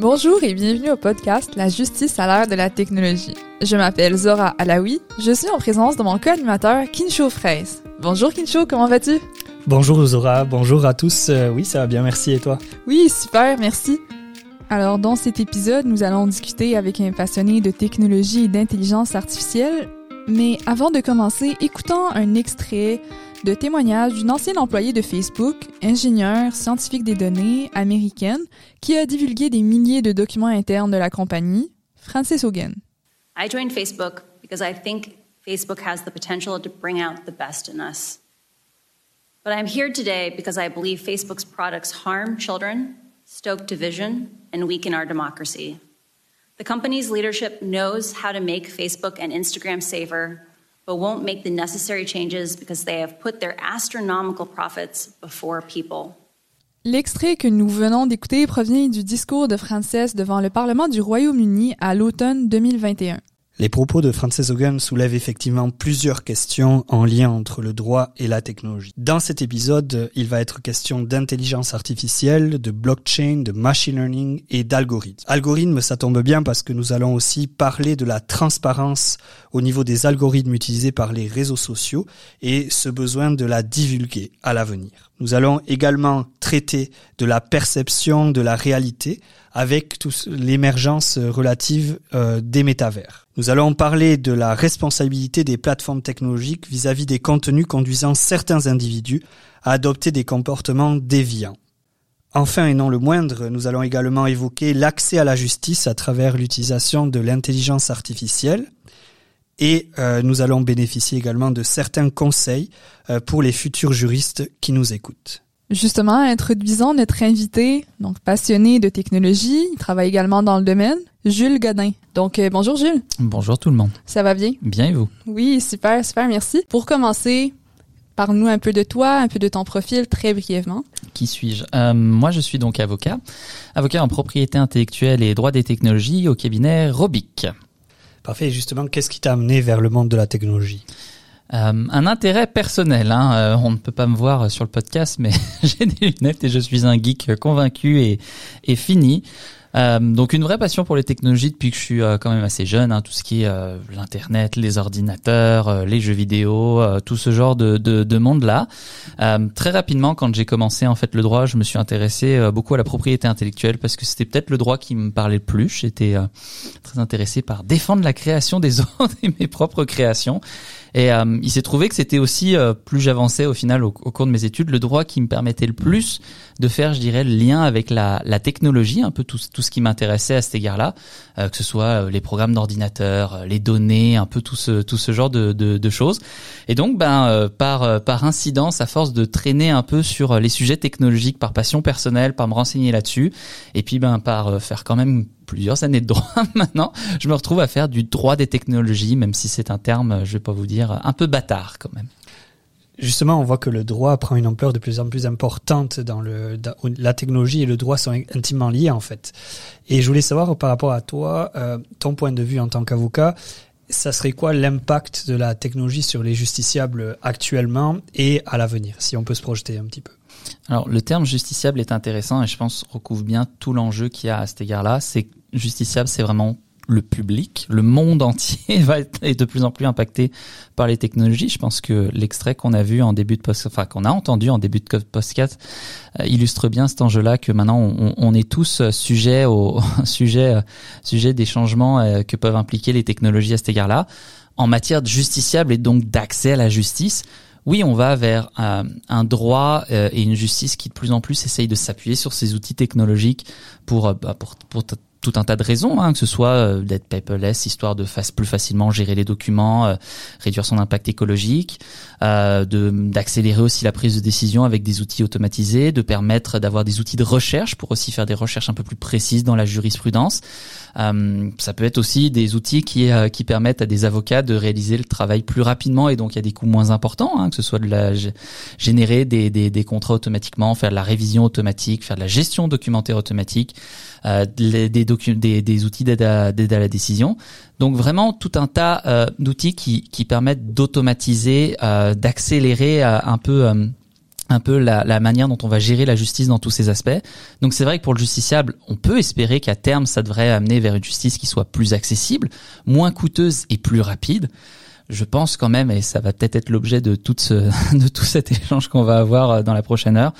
Bonjour et bienvenue au podcast La justice à l'ère de la technologie. Je m'appelle Zora Alaoui. Je suis en présence de mon co-animateur Kincho Fraise. Bonjour Kincho, comment vas-tu? Bonjour Zora, bonjour à tous. Euh, oui, ça va bien, merci. Et toi? Oui, super, merci. Alors, dans cet épisode, nous allons discuter avec un passionné de technologie et d'intelligence artificielle. Mais avant de commencer, écoutons un extrait de témoignage d'une ancienne employée de Facebook, ingénieure scientifique des données américaine, qui a divulgué des milliers de documents internes de la compagnie, Frances Hogan. I joined Facebook because I think Facebook has the potential to bring out the best in us. But I'm here today because I believe Facebook's products harm children, stoke division, and weaken our democracy. The company's leadership knows how to make Facebook and Instagram safer but won't make the necessary changes because they have put their astronomical profits before people. L'extrait que nous venons d'écouter provient du discours de Frances devant le Parlement du Royaume-Uni à l'automne 2021. Les propos de Frances Hogan soulèvent effectivement plusieurs questions en lien entre le droit et la technologie. Dans cet épisode, il va être question d'intelligence artificielle, de blockchain, de machine learning et d'algorithmes. Algorithmes, ça tombe bien parce que nous allons aussi parler de la transparence au niveau des algorithmes utilisés par les réseaux sociaux et ce besoin de la divulguer à l'avenir. Nous allons également traiter de la perception de la réalité avec l'émergence relative euh, des métavers. Nous allons parler de la responsabilité des plateformes technologiques vis-à-vis des contenus conduisant certains individus à adopter des comportements déviants. Enfin et non le moindre, nous allons également évoquer l'accès à la justice à travers l'utilisation de l'intelligence artificielle et euh, nous allons bénéficier également de certains conseils euh, pour les futurs juristes qui nous écoutent. Justement, introduisons notre invité, donc passionné de technologie, il travaille également dans le domaine, Jules Godin. Donc euh, bonjour Jules. Bonjour tout le monde. Ça va bien? Bien et vous? Oui, super, super, merci. Pour commencer, parle-nous un peu de toi, un peu de ton profil très brièvement. Qui suis-je? Euh, Moi, je suis donc avocat, avocat en propriété intellectuelle et droit des technologies au cabinet Robic. Parfait. justement, qu'est-ce qui t'a amené vers le monde de la technologie? Euh, un intérêt personnel. Hein. Euh, on ne peut pas me voir sur le podcast, mais j'ai des lunettes et je suis un geek convaincu et, et fini. Euh, donc une vraie passion pour les technologies depuis que je suis quand même assez jeune, hein, tout ce qui est l'internet, les ordinateurs, les jeux vidéo, tout ce genre de, de, de monde-là. très rapidement, quand j'ai commencé en fait le droit, je me suis intéressé beaucoup à la propriété intellectuelle parce que c'était peut-être le droit qui me parlait le plus. J'étais très intéressé par défendre la création des autres et mes propres créations. Et euh, il s'est trouvé que c'était aussi, euh, plus j'avançais au final au, cours de mes études, le droit qui me permettait le plus de faire, je dirais, le lien avec la, la technologie, un peu tout, tout ce qui m'intéressait à cet égard-là, euh, que ce soit les programmes d'ordinateur, les données, un peu tout ce, tout ce genre de, de, de choses. Et donc, ben, par, par incidence, à force de traîner un peu sur les sujets technologiques, par passion personnelle, par me renseigner là-dessus, et puis ben, par faire quand même plusieurs années de droit maintenant, je me retrouve à faire du droit des technologies, même si c'est un terme, je vais pas vous dire, un peu bâtard quand même. Justement, on voit que le droit prend une ampleur de plus en plus importante dans le la technologie et le droit sont intimement liés en fait. Et je voulais savoir par rapport à toi, euh, ton point de vue en tant qu'avocat, ça serait quoi l'impact de la technologie sur les justiciables actuellement et à l'avenir, si on peut se projeter un petit peu? Alors le terme justiciable est intéressant et je pense recouvre bien tout l'enjeu qu'il y a à cet égard-là. C'est justiciable, c'est vraiment le public, le monde entier va être de plus en plus impacté par les technologies. Je pense que l'extrait qu'on a vu en début de post, enfin qu'on a entendu en début de podcast euh, illustre bien cet enjeu-là que maintenant on, est tous sujets au sujet sujet des changements euh, que peuvent impliquer les technologies à cet égard-là. En matière de justiciable et donc d'accès à la justice, oui, on va vers euh, un droit et une justice qui de plus en plus essaye de s'appuyer sur ces outils technologiques pour, bah, pour, pour tout un tas de raisons, hein, que ce soit euh, d'être paperless, histoire de face plus facilement gérer les documents, euh, réduire son impact écologique, euh, de d'accélérer aussi la prise de décision avec des outils automatisés, de permettre d'avoir des outils de recherche pour aussi faire des recherches un peu plus précises dans la jurisprudence. Euh, ça peut être aussi des outils qui qui permettent à des avocats de réaliser le travail plus rapidement et donc il y a des coûts moins importants, hein, que ce soit de la générer des, des, des contrats automatiquement, faire de la révision automatique, faire de la gestion documentaire automatique. Euh, des, des, des, outils d'aide à, la décision. Donc vraiment tout un tas euh, d'outils qui, qui permettent d'automatiser, euh, d'accélérer un peu un peu la, la, manière dont on va gérer la justice dans tous ces aspects. Donc c'est vrai que pour le justiciable, on peut espérer qu'à terme, ça devrait amener vers une justice qui soit plus accessible, moins coûteuse et plus rapide je pense quand même, et ça va peut-être être, l'objet de, tout ce, de tout cet échange qu'on va avoir euh, dans la prochaine heure,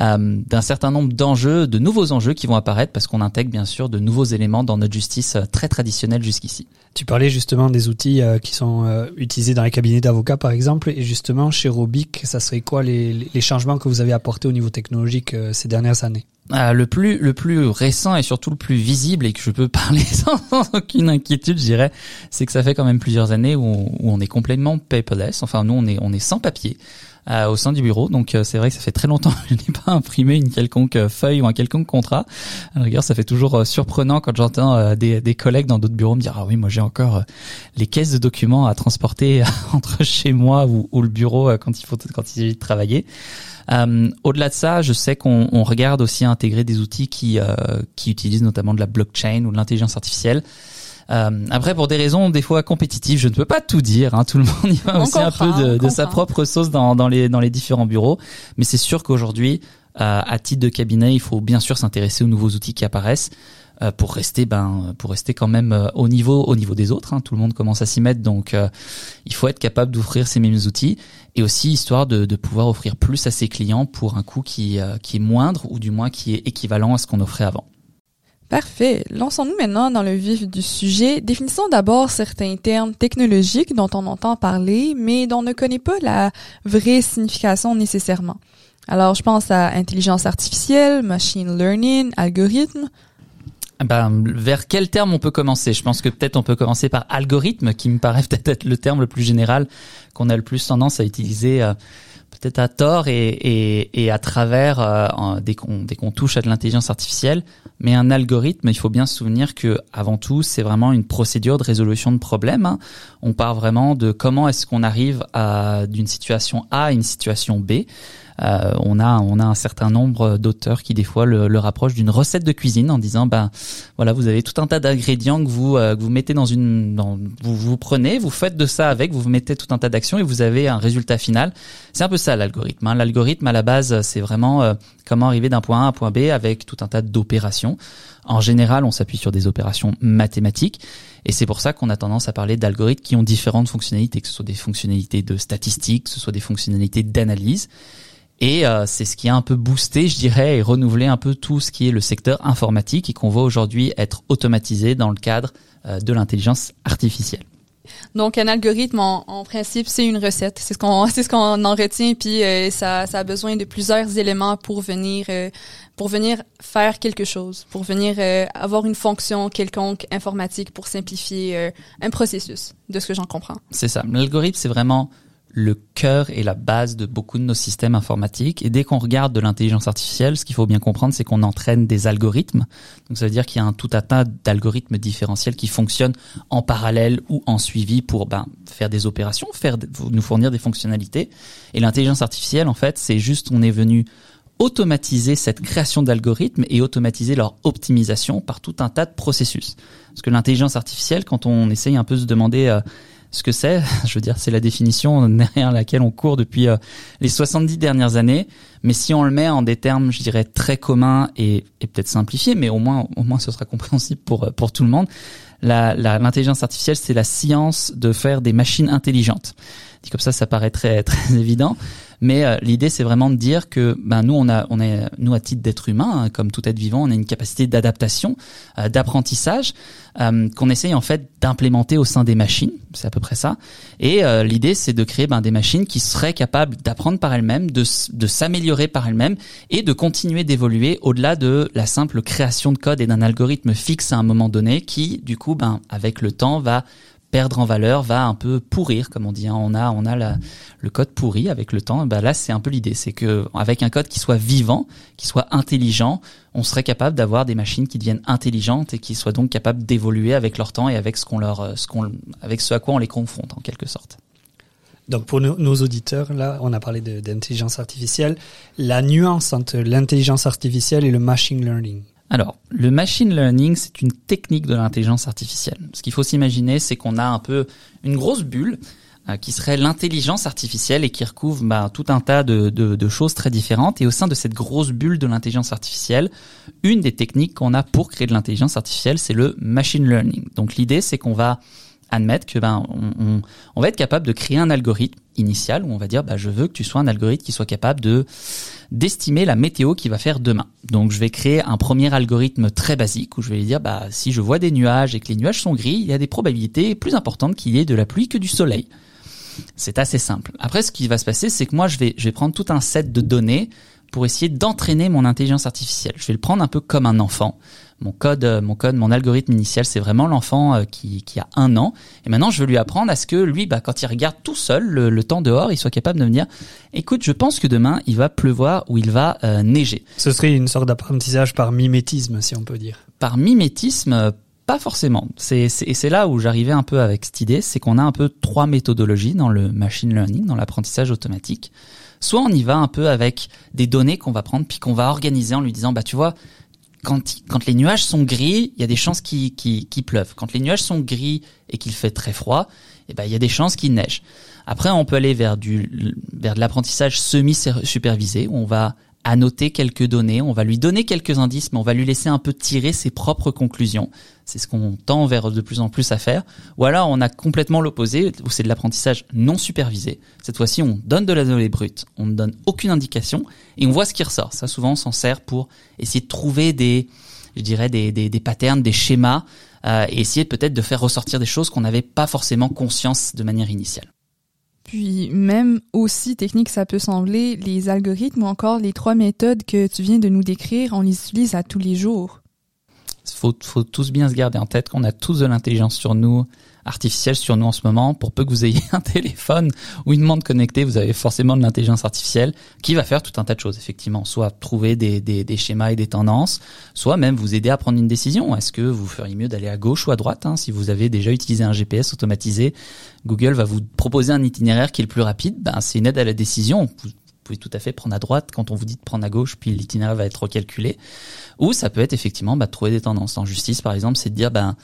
euh, d'un certain nombre d'enjeux, de nouveaux enjeux qui vont apparaître parce qu'on intègre bien sûr de nouveaux éléments dans notre justice euh, très traditionnelle jusqu'ici. Tu parlais justement des outils qui sont utilisés dans les cabinets d'avocats par exemple, et justement chez Robic, ça serait quoi les changements que vous avez apportés au niveau technologique ces dernières années? Euh, le plus le plus récent et surtout le plus visible et que je peux parler sans, aucune inquiétude, je dirais, c'est que ça fait quand même plusieurs années où on, où on est complètement paperless. Enfin, nous, on est on est sans papier. Euh, au sein du bureau. Donc euh, c'est vrai que ça fait très longtemps que je n'ai pas imprimé une quelconque feuille ou un quelconque contrat. À la ça fait toujours surprenant quand j'entends des, des, collègues dans d'autres bureaux me dire ah oui moi j'ai encore les caisses de documents à transporter entre chez moi ou, ou le bureau quand il faut quand il s'agit de travailler. Euh, Au-delà de ça, je sais qu'on regarde aussi intégrer des outils qui, euh, qui utilisent notamment de la blockchain ou de l'intelligence artificielle. Euh, après, pour des raisons des fois compétitives, je ne peux pas tout dire. Hein, tout le monde y va aussi un peu de, de sa propre sauce dans, dans, les, dans les différents bureaux. Mais c'est sûr qu'aujourd'hui, euh, à titre de cabinet, il faut bien sûr s'intéresser aux nouveaux outils qui apparaissent. Euh, pour rester ben pour rester quand même euh, au niveau au niveau des autres. Hein. Tout le monde commence à s'y mettre, donc euh, il faut être capable d'offrir ces mêmes outils et aussi histoire de, de, pouvoir offrir plus à ses clients pour un coût qui qui est moindre ou du moins qui est équivalent à ce qu'on offrait avant. Parfait. Lançons-nous maintenant dans le vif du sujet. Définissons d'abord certains termes technologiques dont on entend parler, mais dont on ne connaît pas la vraie signification nécessairement. Alors, je pense à intelligence artificielle, machine learning, algorithme, ben, vers quel terme on peut commencer? Je pense que peut-être on peut commencer par algorithme, qui me paraît peut-être être le terme le plus général qu'on a le plus tendance à utiliser, euh, peut-être à tort et, et, et à travers euh, dès qu'on touche à de l'intelligence artificielle. Mais un algorithme, il faut bien se souvenir que avant tout, c'est vraiment une procédure de résolution de problèmes. Hein. On part vraiment de comment est-ce qu'on arrive à d'une situation A à une situation B. Euh, on a on a un certain nombre d'auteurs qui des fois le, le rapprochent d'une recette de cuisine en disant ben voilà vous avez tout un tas d'ingrédients que vous euh, que vous mettez dans une dans, vous vous prenez vous faites de ça avec vous mettez tout un tas d'actions et vous avez un résultat final c'est un peu ça l'algorithme hein. l'algorithme à la base c'est vraiment euh, comment arriver d'un point A à un point B avec tout un tas d'opérations en général on s'appuie sur des opérations mathématiques et c'est pour ça qu'on a tendance à parler d'algorithmes qui ont différentes fonctionnalités, que ce soit des fonctionnalités de statistique, que ce soit des fonctionnalités d'analyse. Et euh, c'est ce qui a un peu boosté, je dirais, et renouvelé un peu tout ce qui est le secteur informatique et qu'on voit aujourd'hui être automatisé dans le cadre euh, de l'intelligence artificielle. Donc un algorithme, en, principe, c'est une recette. C'est ce qu'on, c'est ce qu'on en retient. Puis euh, ça, ça a besoin de plusieurs éléments pour venir, pour venir faire quelque chose, pour venir avoir une fonction quelconque informatique pour simplifier un processus, de ce que j'en comprends. C'est ça. L'algorithme, c'est vraiment le cœur et la base de beaucoup de nos systèmes informatiques. Et dès qu'on regarde de l'intelligence artificielle, ce qu'il faut bien comprendre, c'est qu'on entraîne des algorithmes. Donc ça veut dire qu'il y a un tout un tas d'algorithmes différentiels qui fonctionnent en parallèle ou en suivi pour ben, faire des opérations, faire nous fournir des fonctionnalités. Et l'intelligence artificielle, en fait, c'est juste on est venu automatiser cette création d'algorithmes et automatiser leur optimisation par tout un tas de processus. Parce que l'intelligence artificielle, quand on essaye un peu de se demander euh, ce que c'est. Je veux dire, c'est la définition derrière laquelle on court depuis euh, les 70 dernières années. Mais si on le met en des termes, je dirais, très communs et, et peut-être simplifiés, mais au moins, au moins, ce sera compréhensible pour, euh, pour tout le monde. L'intelligence artificielle, c'est la science de faire des machines intelligentes. Dit comme ça, ça paraît très, très évident. Mais euh, l'idée, c'est vraiment de dire que ben nous, on a, on est, nous à titre d'être humain, hein, comme tout être vivant, on a une capacité d'adaptation, euh, d'apprentissage euh, qu'on essaye en fait d'implémenter au sein des machines. C'est à peu près ça. Et l'idée, c'est de créer ben, des machines qui seraient capables d'apprendre par elles-mêmes, de, de s'améliorer par elles-mêmes et de continuer d'évoluer au-delà de la simple création de code et d'un algorithme fixe à un moment donné qui, du coup, ben, avec le temps, va perdre en valeur, va un peu pourrir, comme on dit. Hein. On a, on a la, le code pourri avec le temps. Bah là, c'est un peu l'idée, c'est que avec un code qui soit vivant, qui soit intelligent, on serait capable d'avoir des machines qui deviennent intelligentes et qui soient donc capables d'évoluer avec leur temps et avec ce qu'on leur, ce qu'on, avec ce à quoi on les confronte en quelque sorte. Donc pour nos, nos auditeurs, là, on a parlé d'intelligence artificielle. La nuance entre l'intelligence artificielle et le machine learning. Alors, le machine learning, c'est une technique de l'intelligence artificielle. Ce qu'il faut s'imaginer, c'est qu'on a un peu une grosse bulle euh, qui serait l'intelligence artificielle et qui recouvre bah, tout un tas de, choses très différentes. Et au sein de cette grosse bulle de l'intelligence artificielle, une des techniques qu'on a pour créer de l'intelligence artificielle, c'est le machine learning. Donc l'idée, c'est qu'on va admettre que ben on, va être capable de créer un algorithme initial où on va dire bah je veux que tu sois un algorithme qui soit capable de d'estimer la météo qui va faire demain. Donc je vais créer un premier algorithme très basique où je vais lui dire bah si je vois des nuages et que les nuages sont gris, il y a des probabilités plus importantes qu'il y ait de la pluie que du soleil. C'est assez simple. Après ce qui va se passer c'est que moi je vais je vais prendre tout un set de données pour essayer d'entraîner mon intelligence artificielle. Je vais le prendre un peu comme un enfant. Mon code, euh, mon code, mon algorithme initial, c'est vraiment l'enfant euh, qui, qui a un an. Et maintenant, je veux lui apprendre à ce que lui, bah, quand il regarde tout seul le, temps dehors, il soit capable de me dire, écoute, je pense que demain, il va pleuvoir ou il va euh, neiger. Ce serait une sorte d'apprentissage par mimétisme, si on peut dire. Par mimétisme, pas forcément. C'est, et c'est là où j'arrivais un peu avec cette idée, c'est qu'on a un peu trois méthodologies dans le machine learning, dans l'apprentissage automatique. Soit on y va un peu avec des données qu'on va prendre puis qu'on va organiser en lui disant bah tu vois quand, quand les nuages sont gris, il y a des chances qu'il qui qui pleuvent. Quand les nuages sont gris et qu'il fait très froid, eh ben il y a des chances qu'il neige. Après, on peut aller vers du vers de l'apprentissage semi supervisé où on va annoter quelques données, on va lui donner quelques indices, mais on va lui laisser un peu tirer ses propres conclusions. C'est ce qu'on tend vers de plus en plus à faire. Ou alors on a complètement l'opposé, où c'est de l'apprentissage non supervisé. Cette fois-ci, on donne de la donnée brute, on ne donne aucune indication, et on voit ce qui ressort. Ça, souvent, on s'en sert pour essayer de trouver des, je dirais, des, des, des patterns, des schémas, euh, et essayer peut-être de faire ressortir des choses qu'on n'avait pas forcément conscience de manière initiale. Puis même aussi technique ça peut sembler, les algorithmes ou encore les trois méthodes que tu viens de nous décrire, on les utilise à tous les jours. Faut, faut tous bien se garder en tête qu'on a tous de l'intelligence sur nous, artificielle sur nous en ce moment. Pour peu que vous ayez un téléphone ou une montre connectée, vous avez forcément de l'intelligence artificielle qui va faire tout un tas de choses, effectivement. Soit trouver des, schémas et des tendances, soit même vous aider à prendre une décision. Est-ce que vous feriez mieux d'aller à gauche ou à droite hein, Si vous avez déjà utilisé un GPS automatisé, Google va vous proposer un itinéraire qui est le plus rapide. Ben, c'est une aide à la décision. Vous pouvez tout à fait prendre à droite quand on vous dit de prendre à gauche, puis l'itinéraire va être recalculé. Ou ça peut être effectivement bah, trouver des tendances. En justice, par exemple, c'est de dire ben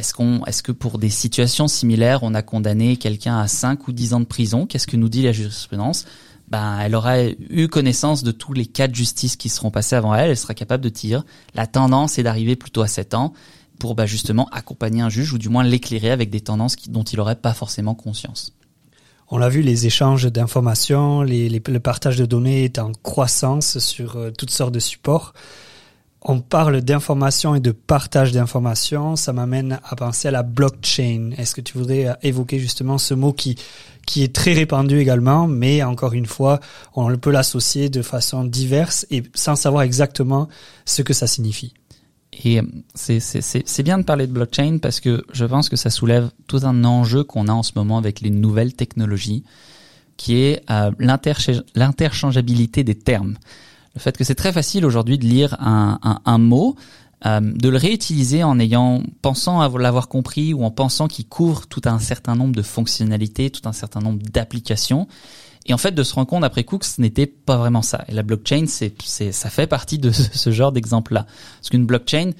est-ce qu'on, est-ce que pour des situations similaires, on a condamné quelqu'un à 5 ou 10 ans de prison? Qu'est-ce que nous dit la jurisprudence? Ben, elle aura eu connaissance de tous les cas de justice qui seront passés avant elle, elle sera capable de dire la tendance est d'arriver plutôt à 7 ans pour bah, justement accompagner un juge ou du moins l'éclairer avec des tendances dont il n'aurait pas forcément conscience. On l'a vu, les échanges d'informations, le partage de données est en croissance sur euh, toutes sortes de supports on parle d'information et de partage d'informations, ça m'amène à penser à la blockchain. Est-ce que tu voudrais euh, évoquer justement ce mot qui qui est très répandu également, mais encore une fois, on peut l'associer de façon diverse et sans savoir exactement ce que ça signifie. Et euh, c'est bien de parler de blockchain parce que je pense que ça soulève tout un enjeu qu'on a en ce moment avec les nouvelles technologies, qui est euh, l'interchangeabilité des termes le fait que c'est très facile aujourd'hui de lire un, un, un mot, euh, de le réutiliser en ayant pensant l'avoir compris ou en pensant qu'il couvre tout un certain nombre de fonctionnalités, tout un certain nombre d'applications. Et en fait, de se rendre compte après coup que ce n'était pas vraiment ça. Et la blockchain, c'est, c'est, ça fait partie de ce genre d'exemple-là. Parce qu'une blockchain,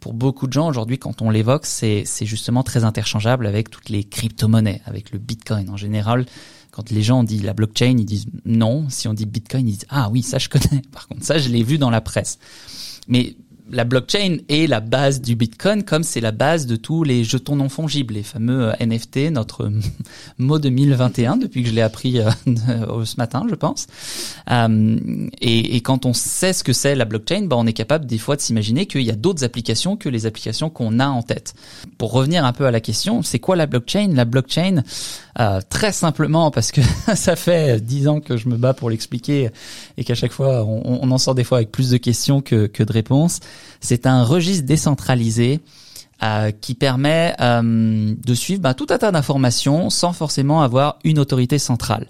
pour beaucoup de gens aujourd'hui, quand on l'évoque, c'est, c'est justement très interchangeable avec toutes les crypto-monnaies, avec le Bitcoin en général. Quand les gens disent la blockchain, ils disent non. Si on dit Bitcoin, ils disent ah oui, ça je connais. Par contre, ça je l'ai vu dans la presse. Mais la blockchain est la base du Bitcoin comme c'est la base de tous les jetons non fongibles, les fameux euh, NFT, notre mot 2021 depuis que je l'ai appris euh, ce matin, je pense. Euh, et, et, quand on sait ce que c'est la blockchain, bah, on est capable des fois de s'imaginer qu'il y a d'autres applications que les applications qu'on a en tête. Pour revenir un peu à la question, c'est quoi la blockchain? La blockchain, euh, très simplement, parce que ça fait dix ans que je me bats pour l'expliquer et qu'à chaque fois on, on, en sort des fois avec plus de questions que, que de réponses. C'est un registre décentralisé euh, qui permet euh, de suivre bah, tout un tas d'informations sans forcément avoir une autorité centrale.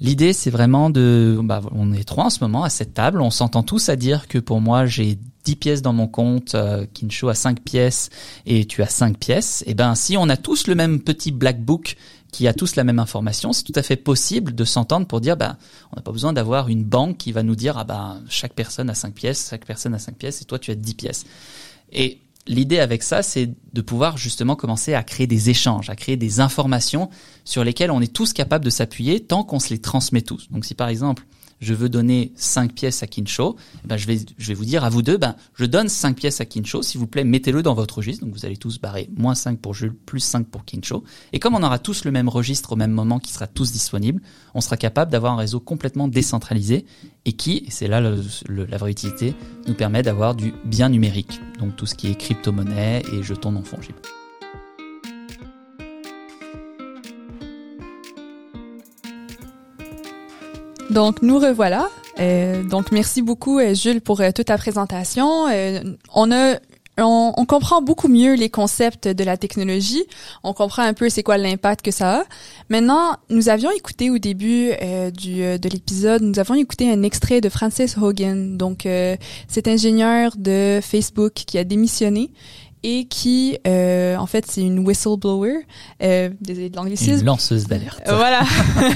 L'idée, c'est vraiment de... Bah, on est trois en ce moment à cette table, on s'entend tous à dire que pour moi, j'ai 10 pièces dans mon compte, euh, Kinsho a 5 pièces et tu as 5 pièces. Et eh ben si on a tous le même petit black book qui a tous la même information, c'est tout à fait possible de s'entendre pour dire, bah, on n'a pas besoin d'avoir une banque qui va nous dire, ah bah, chaque personne a 5 pièces, chaque personne a 5 pièces, et toi tu as 10 pièces. Et l'idée avec ça, c'est de pouvoir justement commencer à créer des échanges, à créer des informations sur lesquelles on est tous capables de s'appuyer tant qu'on se les transmet tous. Donc si par exemple je veux donner 5 pièces à Kincho, eh ben je vais je vais vous dire à vous deux, ben je donne 5 pièces à Kincho, s'il vous plaît, mettez-le dans votre registre. Donc vous allez tous barrer moins 5 pour Jules, plus 5 pour Kincho. Et comme on aura tous le même registre au même moment qui sera tous disponible, on sera capable d'avoir un réseau complètement décentralisé et qui, et c'est là la vraie utilité, nous permet d'avoir du bien numérique. Donc tout ce qui est crypto-monnaie et jetons non fongibles. Donc nous revoilà. Euh, donc merci beaucoup euh, Jules pour euh, toute ta présentation. on a on, on, comprend beaucoup mieux les concepts de la technologie. On comprend un peu c'est quoi l'impact que ça a. Maintenant, nous avions écouté au début du, de l'épisode, nous avons écouté un extrait de Francis Hogan, donc cet ingénieur de Facebook qui a démissionné et qui, euh, en fait, c'est une whistleblower, euh, désolé de l'anglicisme. Une lanceuse d'alerte. Euh, voilà,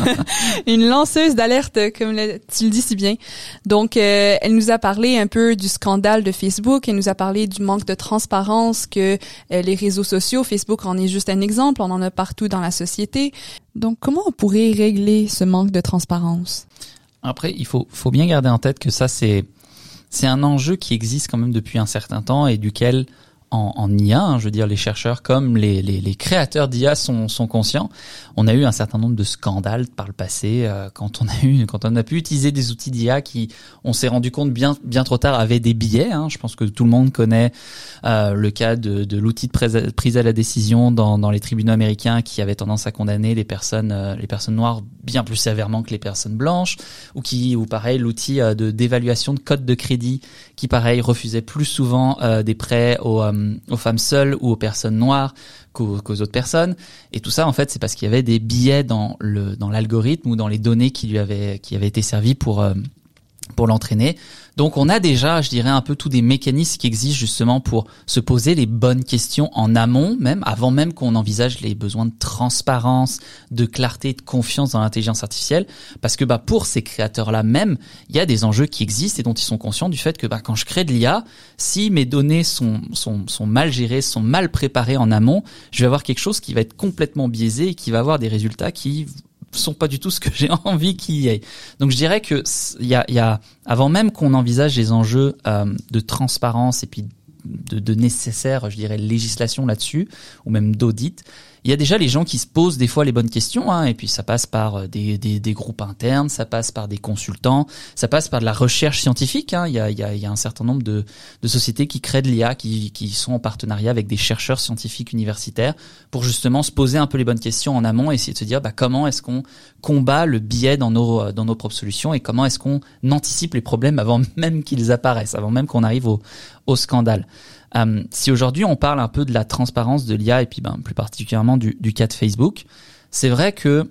une lanceuse d'alerte, comme tu le dis si bien. Donc, euh, elle nous a parlé un peu du scandale de Facebook, elle nous a parlé du manque de transparence que euh, les réseaux sociaux, Facebook en est juste un exemple, on en a partout dans la société. Donc, comment on pourrait régler ce manque de transparence? Après, il faut, faut bien garder en tête que ça, c'est c'est un enjeu qui existe quand même depuis un certain temps et duquel en, en IA, hein, je veux dire les chercheurs comme les, les, les créateurs d'IA sont, sont conscients. On a eu un certain nombre de scandales par le passé euh, quand on a eu quand on a pu utiliser des outils d'IA qui, on s'est rendu compte bien bien trop tard, avaient des biais. Hein. Je pense que tout le monde connaît euh, le cas de, de l'outil de prise à la décision dans, dans les tribunaux américains qui avait tendance à condamner les personnes euh, les personnes noires bien plus sévèrement que les personnes blanches, ou qui ou pareil l'outil de d'évaluation de code de crédit qui pareil refusait plus souvent des prêts aux aux femmes seules ou aux personnes noires qu'aux autres personnes. Et tout ça, en fait, c'est parce qu'il y avait des biais dans dans l'algorithme ou dans les données qui lui avaient qui avaient été servies pour euh, pour l'entraîner. Donc on a déjà, je dirais, un peu tous des mécanismes qui existent justement pour se poser les bonnes questions en amont, même avant même qu'on envisage les besoins de transparence, de clarté, de confiance dans l'intelligence artificielle, parce que bah pour ces créateurs-là même, il y a des enjeux qui existent et dont ils sont conscients du fait que bah quand je crée de l'IA, si mes données sont, sont sont mal gérées, sont mal préparées en amont, je vais avoir quelque chose qui va être complètement biaisé et qui va avoir des résultats qui sont pas du tout ce que j'ai envie qu'il y ait. Donc je dirais que il y a, y a, avant même qu'on envisage les enjeux euh, de transparence et puis de, nécessaire, je dirais, législation là-dessus, ou même d'audit, il y a déjà les gens qui se posent des fois les bonnes questions, hein, et puis ça passe par euh, des, des, groupes internes, ça passe par des consultants, ça passe par de la recherche scientifique. Hein. Il, y a, il, y a, un certain nombre de, de sociétés qui créent de l'IA, qui, qui sont en partenariat avec des chercheurs scientifiques universitaires pour justement se poser un peu les bonnes questions en amont et essayer de se dire bah, comment est-ce qu'on combat le biais dans nos, dans nos propres solutions et comment est-ce qu'on anticipe les problèmes avant même qu'ils apparaissent, avant même qu'on arrive au, au scandale. Euh, si aujourd'hui on parle un peu de la transparence de l'IA et puis ben, plus particulièrement du, cas de Facebook, c'est vrai que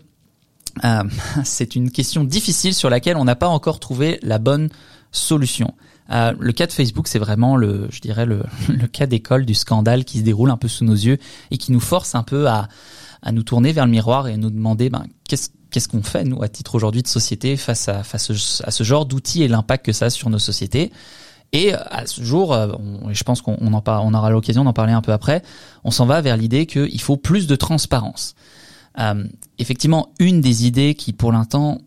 euh, c'est une question difficile sur laquelle on n'a pas encore trouvé la bonne solution. Euh, le cas de Facebook, c'est vraiment le, je dirais le, cas d'école du scandale qui se déroule un peu sous nos yeux et qui nous force un peu à, nous tourner vers le miroir et nous demander ben, qu'est-ce qu'on fait nous à titre aujourd'hui de société face à ce genre d'outils et l'impact que ça a sur nos sociétés. Et euh, à ce jour, euh, on, je pense qu'on en on aura l'occasion d'en parler un peu après, on s'en va vers l'idée qu'il faut plus de transparence. Euh, effectivement, une des idées qui pour l'instant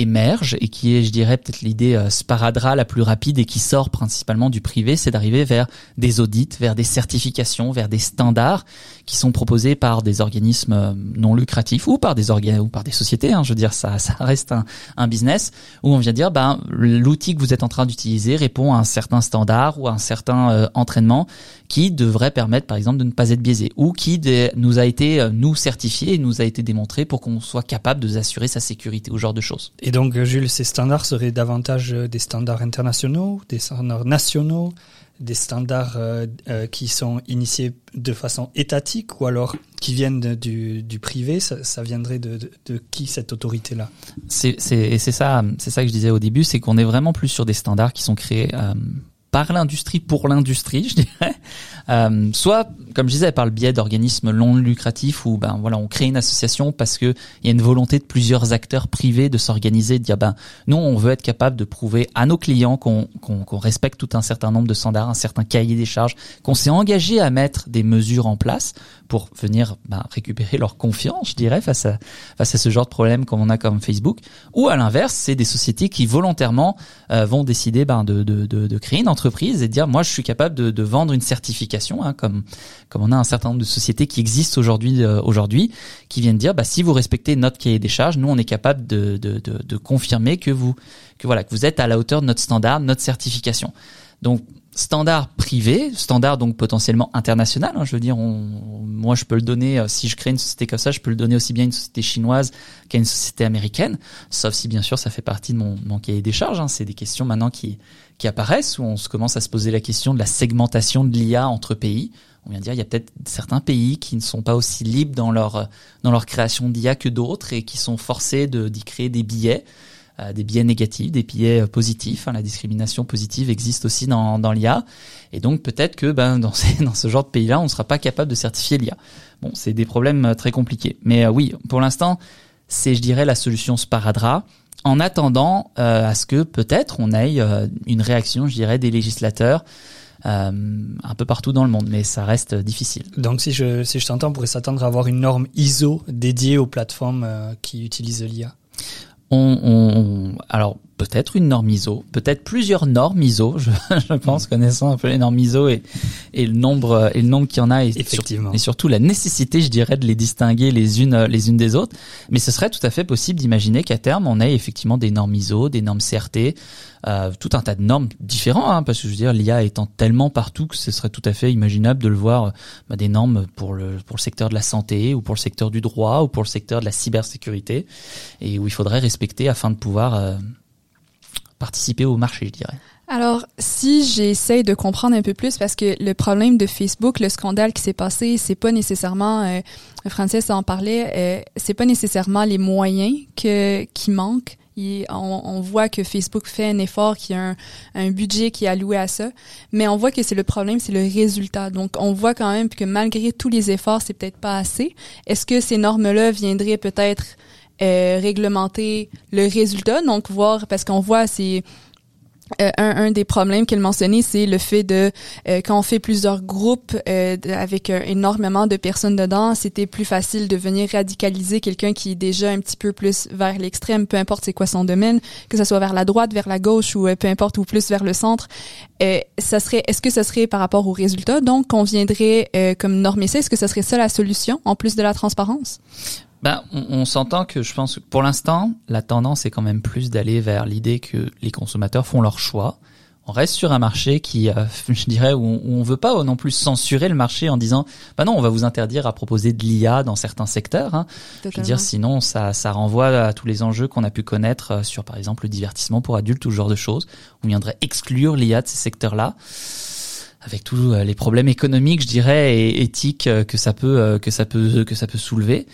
émerge et qui est, je dirais, peut-être l'idée euh, sparadra la plus rapide et qui sort principalement du privé, c'est d'arriver vers des audits, vers des certifications, vers des standards qui sont proposés par des organismes euh, non lucratifs ou par des organes ou par des sociétés. Hein, je veux dire, ça, ça reste un, un business où on vient dire, ben, l'outil que vous êtes en train d'utiliser répond à un certain standard ou à un certain euh, entraînement qui devrait permettre, par exemple, de ne pas être biaisé ou qui nous a été nous certifié et nous a été démontré pour qu'on soit capable de s'assurer sa sécurité ou genre de choses. Et donc, Jules, ces standards seraient davantage euh, des standards internationaux, des standards nationaux, des standards euh, euh, qui sont initiés de façon étatique ou alors qui viennent du, du privé ça, ça viendrait de, de, de, qui cette autorité là c'est c'est c'est ça c'est ça que je disais au début c'est qu'on est vraiment plus sur des standards qui sont créés euh, par l'industrie pour l'industrie, je dirais. Euh, soit, comme je disais, par le biais d'organismes non lucratifs où ben voilà, on crée une association parce que il y a une volonté de plusieurs acteurs privés de s'organiser, de dire ben nous on veut être capable de prouver à nos clients qu'on qu'on respecte tout un certain nombre de standards, un certain cahier des charges, qu'on s'est engagé à mettre des mesures en place pour venir ben, récupérer leur confiance, je dirais, face à face à ce genre de problème comme on a comme Facebook. Ou à l'inverse, c'est des sociétés qui volontairement euh, vont décider ben, de, de, de, de, créer une entreprise et dire moi je suis capable de, vendre une certification, hein, comme comme on a un certain nombre de sociétés qui existent aujourd'hui euh, aujourd'hui, qui viennent dire bah si vous respectez notre cahier des charges, nous on est capable de, de, confirmer que vous que voilà que vous êtes à la hauteur de notre standard, notre certification. Donc standard privé, standard donc potentiellement international. Hein, je veux dire, moi je peux le donner euh, si je crée une société comme ça, je peux le donner aussi bien à une société chinoise qu'à une société américaine, sauf si bien sûr ça fait partie de mon, mon cahier des charges. Hein. C'est des questions maintenant qui qui apparaissent où on se commence à se poser la question de la segmentation de l'IA entre pays. On vient de dire il y a peut-être certains pays qui ne sont pas aussi libres dans leur dans leur création d'IA que d'autres et qui sont forcés de d'y créer des billets. Euh, des biais négatifs, des biais euh, positifs. Hein, la discrimination positive existe aussi dans, dans l'IA. Et donc peut-être que ben, dans, dans ce genre de pays-là, on ne sera pas capable de certifier l'IA. Bon, c'est des problèmes euh, très compliqués. Mais oui, pour l'instant, c'est, je dirais, la solution sparadrap en attendant à ce que peut-être on ait une réaction, je dirais, des législateurs euh, un peu partout dans le monde, mais ça reste difficile. Donc si je, si je t'entends, on pourrait s'attendre à avoir une norme ISO dédiée aux plateformes qui utilisent l'IA on, on, alors peut-être une norme ISO, peut-être plusieurs normes ISO. Je, je, pense, mm. connaissant un peu les normes ISO et, et le nombre et le nombre qu'il y en a, et, Effectivement. et surtout la nécessité, je dirais, de les distinguer les unes les unes des autres. Mais ce serait tout à fait possible d'imaginer qu'à terme, on ait effectivement des normes ISO, des normes CRT, euh, tout un tas de normes différents, hein, parce que je veux dire, l'IA étant tellement partout que ce serait tout à fait imaginable de le voir bah, des normes pour le pour le secteur de la santé ou pour le secteur du droit ou pour le secteur de la cybersécurité, et où il faudrait respecter afin de pouvoir euh, participer au marché, je dirais. Alors, si j'essaye de comprendre un peu plus, parce que le problème de Facebook, le scandale qui s'est passé, c'est pas nécessairement, euh, Francis en parlait, euh, c'est pas nécessairement les moyens qui manquent. On, voit que Facebook fait un effort, qu'il y a un, un, budget qui est alloué à ça, mais on voit que c'est le problème, c'est le résultat. Donc, on voit quand même que malgré tous les efforts, c'est peut-être pas assez. Est-ce que ces normes-là viendraient peut-être euh, réglementer le résultat, donc voir parce qu'on voit c'est euh, un, un, des problèmes qu'elle mentionnait, c'est le fait de euh, quand on fait plusieurs groupes euh, avec énormément de personnes dedans, c'était plus facile de venir radicaliser quelqu'un qui est déjà un petit peu plus vers l'extrême, peu importe c'est quoi son domaine, que ce soit vers la droite, vers la gauche ou peu importe ou plus vers le centre. ça serait, est-ce que ça serait par rapport aux résultats donc qu'on viendrait comme normer ça? Est-ce que ça serait ça la solution en plus de la transparence? Ben, on, on s'entend que je pense que pour l'instant, la tendance est quand même plus d'aller vers l'idée que les consommateurs font leur choix. On reste sur un marché qui, euh, je dirais, où on, où on veut pas non plus censurer le marché en disant, bah non, on va vous interdire à proposer de l'IA dans certains secteurs. Hein. Je veux dire, sinon, ça, ça renvoie à tous les enjeux qu'on a pu connaître euh, sur, par exemple, le divertissement pour adultes ou ce genre de choses. On viendrait exclure l'IA de ces secteurs-là avec tous euh, les problèmes économiques, je dirais, et éthiques que ça peut que ça peut que ça peut soulever.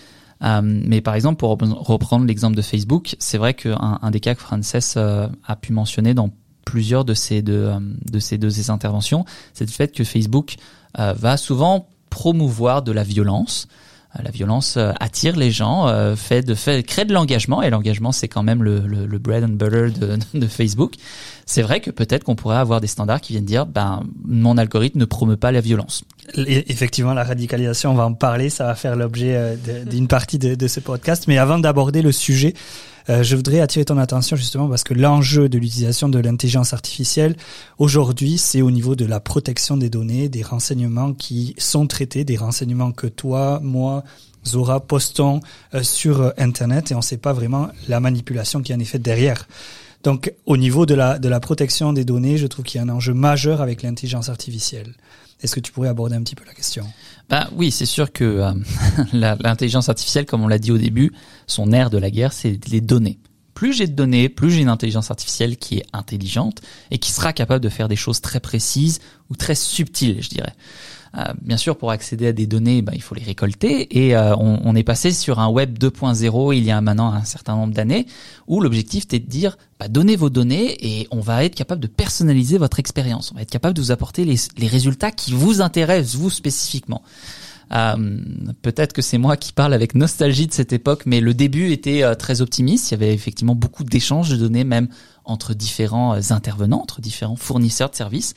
Euh, mais par exemple, pour reprendre l'exemple de Facebook, c'est vrai qu'un un des cas que Frances euh, a pu mentionner dans plusieurs de ces deux, euh, de ces interventions, c'est le fait que Facebook va souvent promouvoir de la violence. La violence attire les gens, crée de l'engagement et l'engagement c'est quand même le, bread and butter de, de Facebook. C'est vrai que peut-être qu'on pourrait avoir des standards qui viennent dire ben mon algorithme ne promeut pas la violence. Effectivement, la radicalisation, on va en parler, ça va faire l'objet euh, d'une partie de, ce podcast. Mais avant d'aborder le sujet, euh, je voudrais attirer ton attention justement parce que l'enjeu de l'utilisation de l'intelligence artificielle aujourd'hui, c'est au niveau de la protection des données, des renseignements qui sont traités, des renseignements que toi, moi, Zora postons euh, sur Internet et on ne sait pas vraiment la manipulation qui en est faite derrière. Donc, au niveau de la, de la protection des données, je trouve qu'il y a un enjeu majeur avec l'intelligence artificielle. Est-ce que tu pourrais aborder un petit peu la question? Bah oui, c'est sûr que euh, l'intelligence artificielle, comme on l'a dit au début, son aire de la guerre, c'est les données. Plus j'ai de données, plus j'ai une intelligence artificielle qui est intelligente et qui sera capable de faire des choses très précises ou très subtiles, je dirais. Euh, bien sûr, pour accéder à des données, bah, il faut les récolter. Et euh, on, on, est passé sur un web 2.0 il y a maintenant un certain nombre d'années, où l'objectif était de dire, bah, donnez vos données et on va être capable de personnaliser votre expérience. On va être capable de vous apporter les, les résultats qui vous intéressent, vous spécifiquement. Euh, Peut-être que c'est moi qui parle avec nostalgie de cette époque, mais le début était euh, très optimiste. Il y avait effectivement beaucoup d'échanges de données, même entre différents intervenants, entre différents fournisseurs de services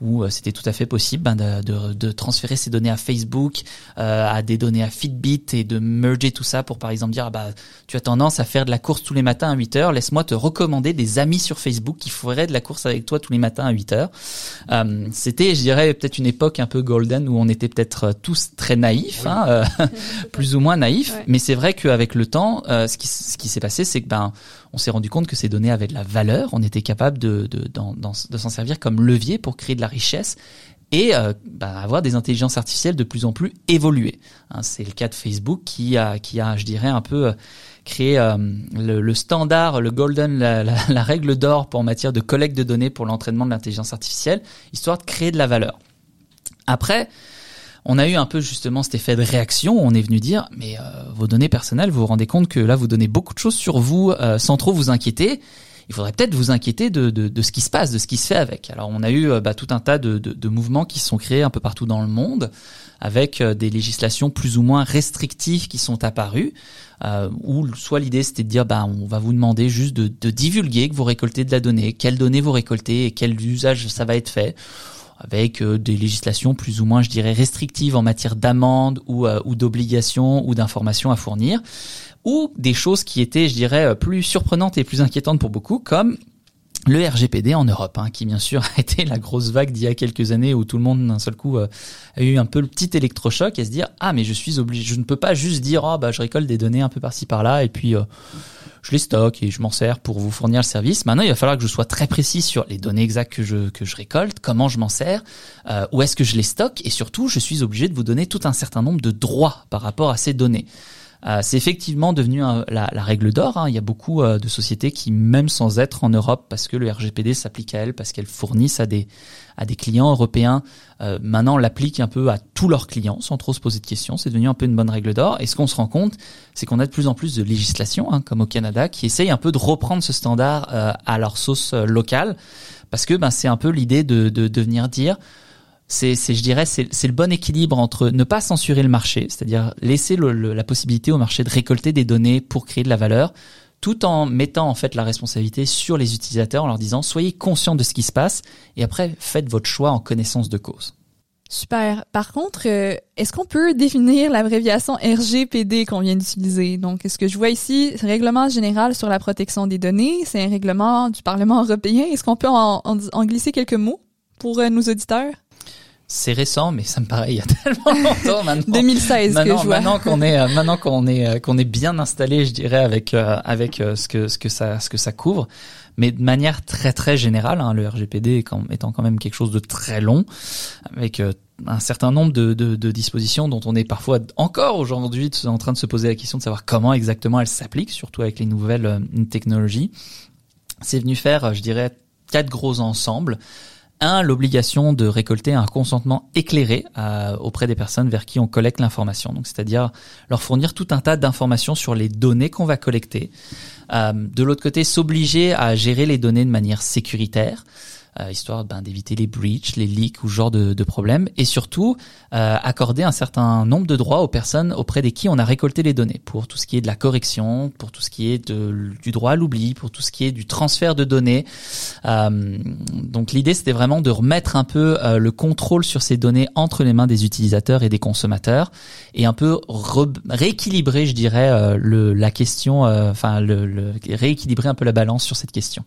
où euh, c'était tout à fait possible ben, de, de, de, transférer ces données à Facebook, euh, à des données à Fitbit et de merger tout ça pour par exemple dire ah bah tu as tendance à faire de la course tous les matins à 8 heures, laisse-moi te recommander des amis sur Facebook qui feraient de la course avec toi tous les matins à 8 heures. Euh, c'était, je dirais, peut-être une époque un peu golden où on était peut-être euh, tous très naïfs, hein, euh, plus ou moins naïfs, ouais. mais c'est vrai qu'avec le temps, ce qui, ce qui s'est passé, c'est que ben on s'est rendu compte que ces données avaient de la valeur, on était capable de, de, de s'en servir comme levier pour créer de la richesse et euh, bah, avoir des intelligences artificielles de plus en plus évoluées. Hein, c'est le cas de Facebook qui a, qui a, je dirais, un peu euh, créé euh, le, standard, le golden, la, la, la règle d'or pour en matière de collecte de données pour l'entraînement de l'intelligence artificielle, histoire de créer de la valeur. Après, on a eu un peu justement cet effet de réaction. On est venu dire, mais euh, vos données personnelles, vous vous rendez compte que là, vous donnez beaucoup de choses sur vous euh, sans trop vous inquiéter. Il faudrait peut-être vous inquiéter de, de, ce qui se passe, de ce qui se fait avec. Alors, on a eu euh, bah, tout un tas de, de, mouvements qui sont créés un peu partout dans le monde, avec des législations plus ou moins restrictives qui sont apparues. Euh, où soit l'idée c'était de dire bah on va vous demander juste de, divulguer que vous récoltez de la donnée, quelles données vous récoltez et quel usage ça va être fait avec euh, des législations plus ou moins, je dirais, restrictives en matière d'amende ou, euh, ou d'obligations ou d'informations à fournir, ou des choses qui étaient, je dirais, plus surprenantes et plus inquiétantes pour beaucoup, comme le RGPD en Europe, hein, qui bien sûr a été la grosse vague d'il y a quelques années où tout le monde d'un seul coup euh, a eu un peu le petit électrochoc et se dire ah mais je suis obligé, je ne peux pas juste dire oh bah je récolte des données un peu par-ci par-là et puis euh, je les stocke et je m'en sers pour vous fournir le service. Maintenant il va falloir que je sois très précis sur les données exactes que je que je récolte, comment je m'en sers, euh, où est-ce que je les stocke et surtout je suis obligé de vous donner tout un certain nombre de droits par rapport à ces données. Euh, c'est effectivement devenu la, la, règle d'or. Hein. Il y a beaucoup euh, de sociétés qui, même sans être en Europe, parce que le RGPD s'applique à elles, parce qu'elles fournissent à des à des clients européens, euh, maintenant l'appliquent un peu à tous leurs clients sans trop se poser de questions. C'est devenu un peu une bonne règle d'or. Et ce qu'on se rend compte, c'est qu'on a de plus en plus de législation, hein, comme au Canada, qui essayent un peu de reprendre ce standard euh, à leur sauce locale, parce que ben, c'est un peu l'idée de, de, de venir dire c'est, je dirais, c'est le bon équilibre entre ne pas censurer le marché, c'est-à-dire laisser la possibilité au marché de récolter des données pour créer de la valeur, tout en mettant en fait la responsabilité sur les utilisateurs en leur disant soyez conscients de ce qui se passe et après faites votre choix en connaissance de cause. Super. Par contre, euh, est-ce qu'on peut définir l'abréviation RGPD qu'on vient d'utiliser? Donc, est-ce que je vois ici, règlement général sur la protection des données, c'est un règlement du Parlement européen. Est-ce qu'on peut en, glisser quelques mots pour euh, nos auditeurs? C'est récent, mais ça me paraît il y a tellement longtemps maintenant. 2016 maintenant, que je vois. Maintenant qu'on est, maintenant qu'on est, qu'on est bien installé, je dirais, avec euh, avec euh, ce que ce que ça ce que ça couvre, mais de manière très très générale, hein, le RGPD étant quand même quelque chose de très long, avec euh, un certain nombre de, de, de, dispositions dont on est parfois encore aujourd'hui en train de se poser la question de savoir comment exactement elles s'appliquent, surtout avec les nouvelles technologies. C'est venu faire, je dirais, quatre gros ensembles un, l'obligation de récolter un consentement éclairé euh, auprès des personnes vers qui on collecte l'information. Donc, c'est-à-dire leur fournir tout un tas d'informations sur les données qu'on va collecter. Euh, de l'autre côté, s'obliger à gérer les données de manière sécuritaire euh, histoire ben, d'éviter les breaches, les leaks ou ce genre de, de problèmes, et surtout euh, accorder un certain nombre de droits aux personnes auprès de qui on a récolté les données, pour tout ce qui est de la correction, pour tout ce qui est de, du droit à l'oubli, pour tout ce qui est du transfert de données. Euh, donc l'idée c'était vraiment de remettre un peu euh, le contrôle sur ces données entre les mains des utilisateurs et des consommateurs, et un peu rééquilibrer, je dirais, euh, le, la question, euh, enfin le, le, rééquilibrer un peu la balance sur cette question.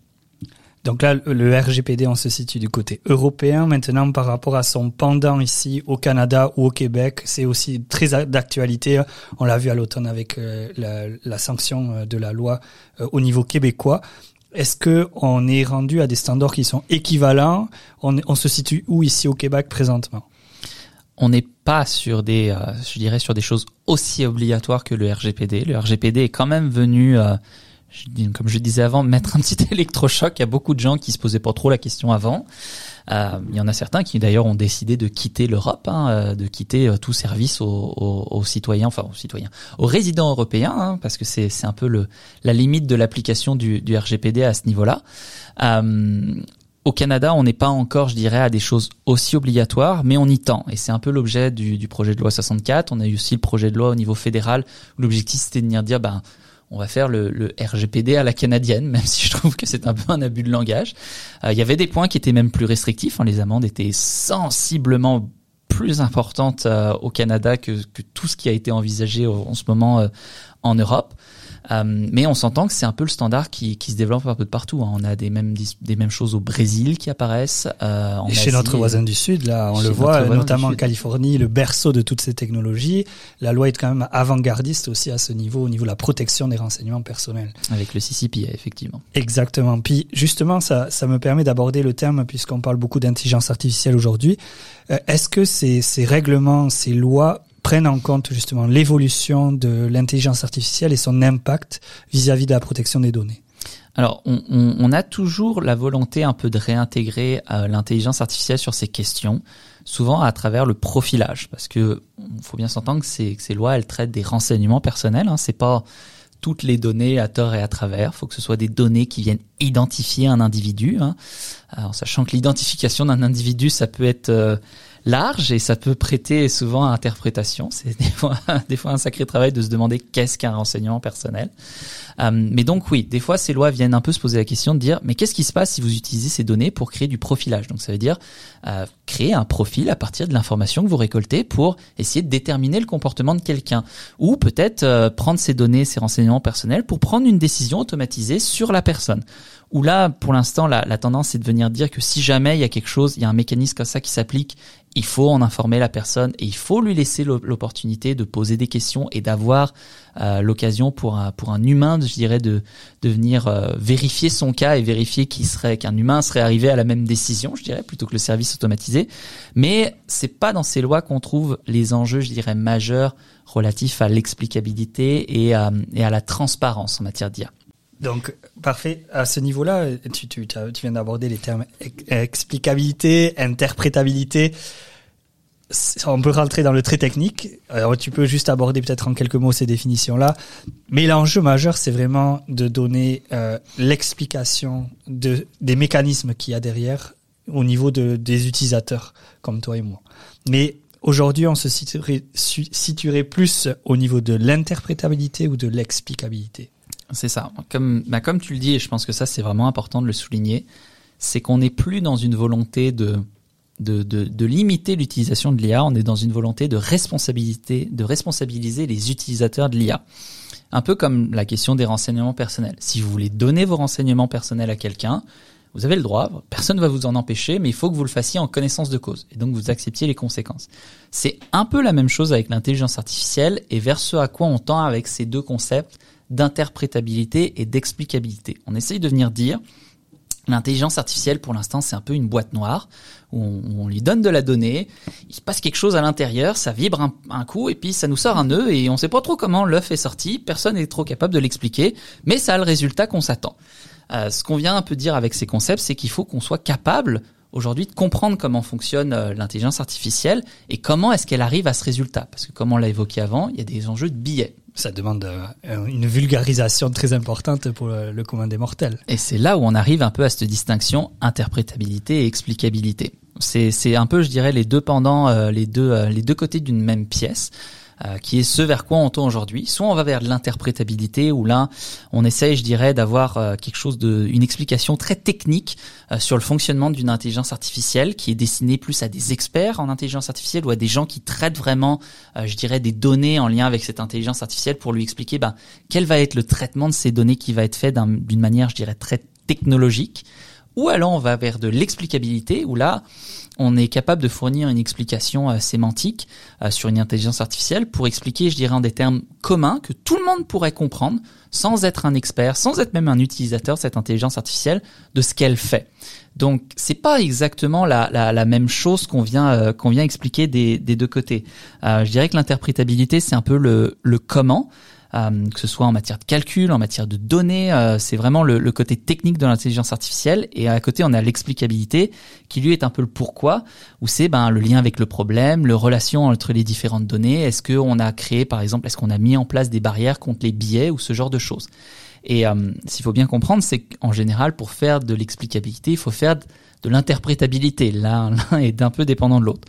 Donc là, le RGPD, on se situe du côté européen. Maintenant, par rapport à son pendant ici au Canada ou au Québec, c'est aussi très d'actualité. On l'a vu à l'automne avec euh, la, sanction euh, de la loi euh, au niveau québécois. Est-ce que on est rendu à des standards qui sont équivalents? On, se situe où ici au Québec présentement? On n'est pas sur des, je dirais, sur des choses aussi obligatoires que le RGPD. Le RGPD est quand même venu, comme je disais avant, mettre un petit électrochoc à beaucoup de gens qui se posaient pas trop la question avant. Euh, il y en a certains qui d'ailleurs ont décidé de quitter l'Europe, hein, euh, de quitter euh, tout service aux, aux, citoyens, enfin aux citoyens, aux résidents européens, hein, parce que c'est c'est un peu le la limite de l'application du, du RGPD à ce niveau-là. Euh, au Canada, on n'est pas encore, je dirais, à des choses aussi obligatoires, mais on y tend. Et c'est un peu l'objet du, du, projet de loi 64. On a eu aussi le projet de loi au niveau fédéral où l'objectif c'était de venir dire, ben, on va faire le, le, RGPD à la canadienne, même si je trouve que c'est un peu un abus de langage. Euh, il y avait des points qui étaient même plus restrictifs. Hein. Les amendes étaient sensiblement plus importantes euh, au Canada que, que, tout ce qui a été envisagé en ce moment euh, en Europe. Euh, mais on s'entend que c'est un peu le standard qui, qui se développe un peu de partout. Hein. On a des mêmes des mêmes choses au Brésil qui apparaissent. Euh, et chez notre voisin du sud, là, on le voit, notamment en Californie, le berceau de toutes ces technologies. La loi est quand même avant-gardiste aussi à ce niveau, au niveau de la protection des renseignements personnels. Avec le CCP, effectivement. Exactement. Puis justement, ça, ça me permet d'aborder le terme puisqu'on parle beaucoup d'intelligence artificielle aujourd'hui. Euh, est-ce que ces, ces règlements, ces lois prennent en compte justement l'évolution de l'intelligence artificielle et son impact vis-à-vis de la protection des données alors, on, on, on, a toujours la volonté un peu de réintégrer euh, l'intelligence artificielle sur ces questions, souvent à travers le profilage, parce que faut bien s'entendre que que ces lois, elles traitent des renseignements personnels. Hein, c'est pas toutes les données à tort et à travers. Faut que ce soit des données qui viennent identifier un individu. Hein. Alors, sachant que l'identification d'un individu, ça peut être euh, large et ça peut prêter souvent à interprétation. C'est des fois, un sacré travail de se demander qu'est-ce qu'un renseignement personnel. Euh, mais donc oui, des fois ces lois viennent un peu se poser la question de dire mais qu'est-ce qui se passe si vous utilisez ces données pour créer du profilage? Donc ça veut dire euh, créer un profil à partir de l'information que vous récoltez pour essayer de déterminer le comportement de quelqu'un ou peut-être euh, prendre ces données, ces renseignements personnels pour prendre une décision automatisée sur la personne où là, pour l'instant, la, la, tendance c'est de venir dire que si jamais il y a quelque chose, il y a un mécanisme comme ça qui s'applique, il faut en informer la personne et il faut lui laisser l'opportunité de poser des questions et d'avoir euh, l'occasion pour un, pour un humain, je dirais, de, de venir euh, vérifier son cas et vérifier qu'il serait qu'un humain serait arrivé à la même décision, je dirais, plutôt que le service automatisé. Mais c'est pas dans ces lois qu'on trouve les enjeux, je dirais, majeurs relatifs à l'explicabilité et à, et à la transparence en matière d'IA. Donc, parfait. À ce niveau-là, tu, viens d'aborder les termes explicabilité, interprétabilité. On peut rentrer dans le très technique. Alors, tu peux juste aborder peut-être en quelques mots ces définitions-là. Mais l'enjeu majeur, c'est vraiment de donner euh, l'explication de, des mécanismes qu'il y a derrière au niveau de, des utilisateurs, comme toi et moi. Mais aujourd'hui, on se situerait plus au niveau de l'interprétabilité ou de l'explicabilité. C'est ça. Comme, bah comme tu le dis, et je pense que ça c'est vraiment important de le souligner, c'est qu'on n'est plus dans une volonté de, de limiter l'utilisation de l'IA, on est dans une volonté de responsabilité, de responsabiliser les utilisateurs de l'IA. Un peu comme la question des renseignements personnels. Si vous voulez donner vos renseignements personnels à quelqu'un, vous avez le droit, personne ne va vous en empêcher, mais il faut que vous le fassiez en connaissance de cause, et donc vous acceptiez les conséquences. C'est un peu la même chose avec l'intelligence artificielle, et vers ce à quoi on tend avec ces deux concepts d'interprétabilité et d'explicabilité. On essaye de venir dire, l'intelligence artificielle pour l'instant c'est un peu une boîte noire où on, lui donne de la donnée, il se passe quelque chose à l'intérieur, ça vibre un, coup et puis ça nous sort un nœud et on sait pas trop comment l'œuf est sorti, personne n'est trop capable de l'expliquer, mais ça a le résultat qu'on s'attend. Euh, ce qu'on vient un peu dire avec ces concepts, c'est qu'il faut qu'on soit capable aujourd'hui de comprendre comment fonctionne euh, l'intelligence artificielle et comment est-ce qu'elle arrive à ce résultat. Parce que comme on l'a évoqué avant, il y a des enjeux de billets ça demande euh, une vulgarisation très importante pour le commun des mortels. Et c'est là où on arrive un peu à cette distinction interprétabilité et explicabilité. C'est un peu, je dirais, les deux pendant euh, les deux euh, les deux côtés d'une même pièce. Euh, qui est ce vers quoi on tend aujourd'hui. Soit on va vers l'interprétabilité, où là, on essaye, je dirais, d'avoir euh, quelque chose de, une explication très technique euh, sur le fonctionnement d'une intelligence artificielle, qui est destinée plus à des experts en intelligence artificielle ou à des gens qui traitent vraiment, je dirais, des données en lien avec cette intelligence artificielle pour lui expliquer, ben, quel va être le traitement de ces données qui va être fait d'une manière, je dirais, très technologique. Ou alors on va vers de l'explicabilité, où là, on est capable de fournir une explication euh, sémantique euh, sur une intelligence artificielle pour expliquer, je dirais, en des termes communs que tout le monde pourrait comprendre sans être un expert, sans être même un utilisateur de cette intelligence artificielle, de ce qu'elle fait. Donc c'est pas exactement la, même chose qu'on vient euh, vient expliquer des, deux côtés. je dirais que l'interprétabilité c'est un peu le comment. Euh, que ce soit en matière de calcul, en matière de données. Euh, c'est vraiment le, le, côté technique de l'intelligence artificielle. Et à côté, on a l'explicabilité qui lui est un peu le pourquoi, où c'est ben le lien avec le problème, le relation entre les différentes données. Est-ce qu'on a créé, par exemple, est-ce qu'on a mis en place des barrières contre les billets ou ce genre de choses. Et euh, s'il faut bien comprendre, c'est qu'en général, pour faire de l'explicabilité, il faut faire de l'interprétabilité. L'un est d'un peu dépendant de l'autre.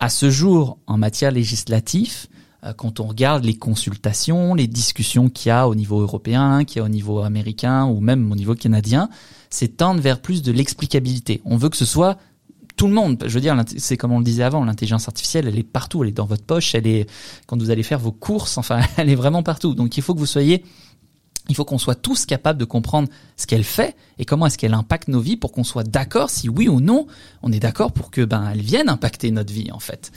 À ce jour, en matière législative, quand on regarde les consultations, les discussions qu'il y a au niveau européen, qu'il y a au niveau américain ou même au niveau canadien, c'est tendre vers plus de l'explicabilité. On veut que ce soit tout le monde. Je veux dire, c'est comme on le disait avant, l'intelligence artificielle, elle est partout, elle est dans votre poche, elle est quand vous allez faire vos courses, enfin, elle est vraiment partout. Donc il faut que vous soyez il faut qu'on soit tous capables de comprendre ce qu'elle fait et comment est-ce qu'elle impacte nos vies pour qu'on soit d'accord si oui ou non on est d'accord pour que ben elle vienne impacter notre vie en fait.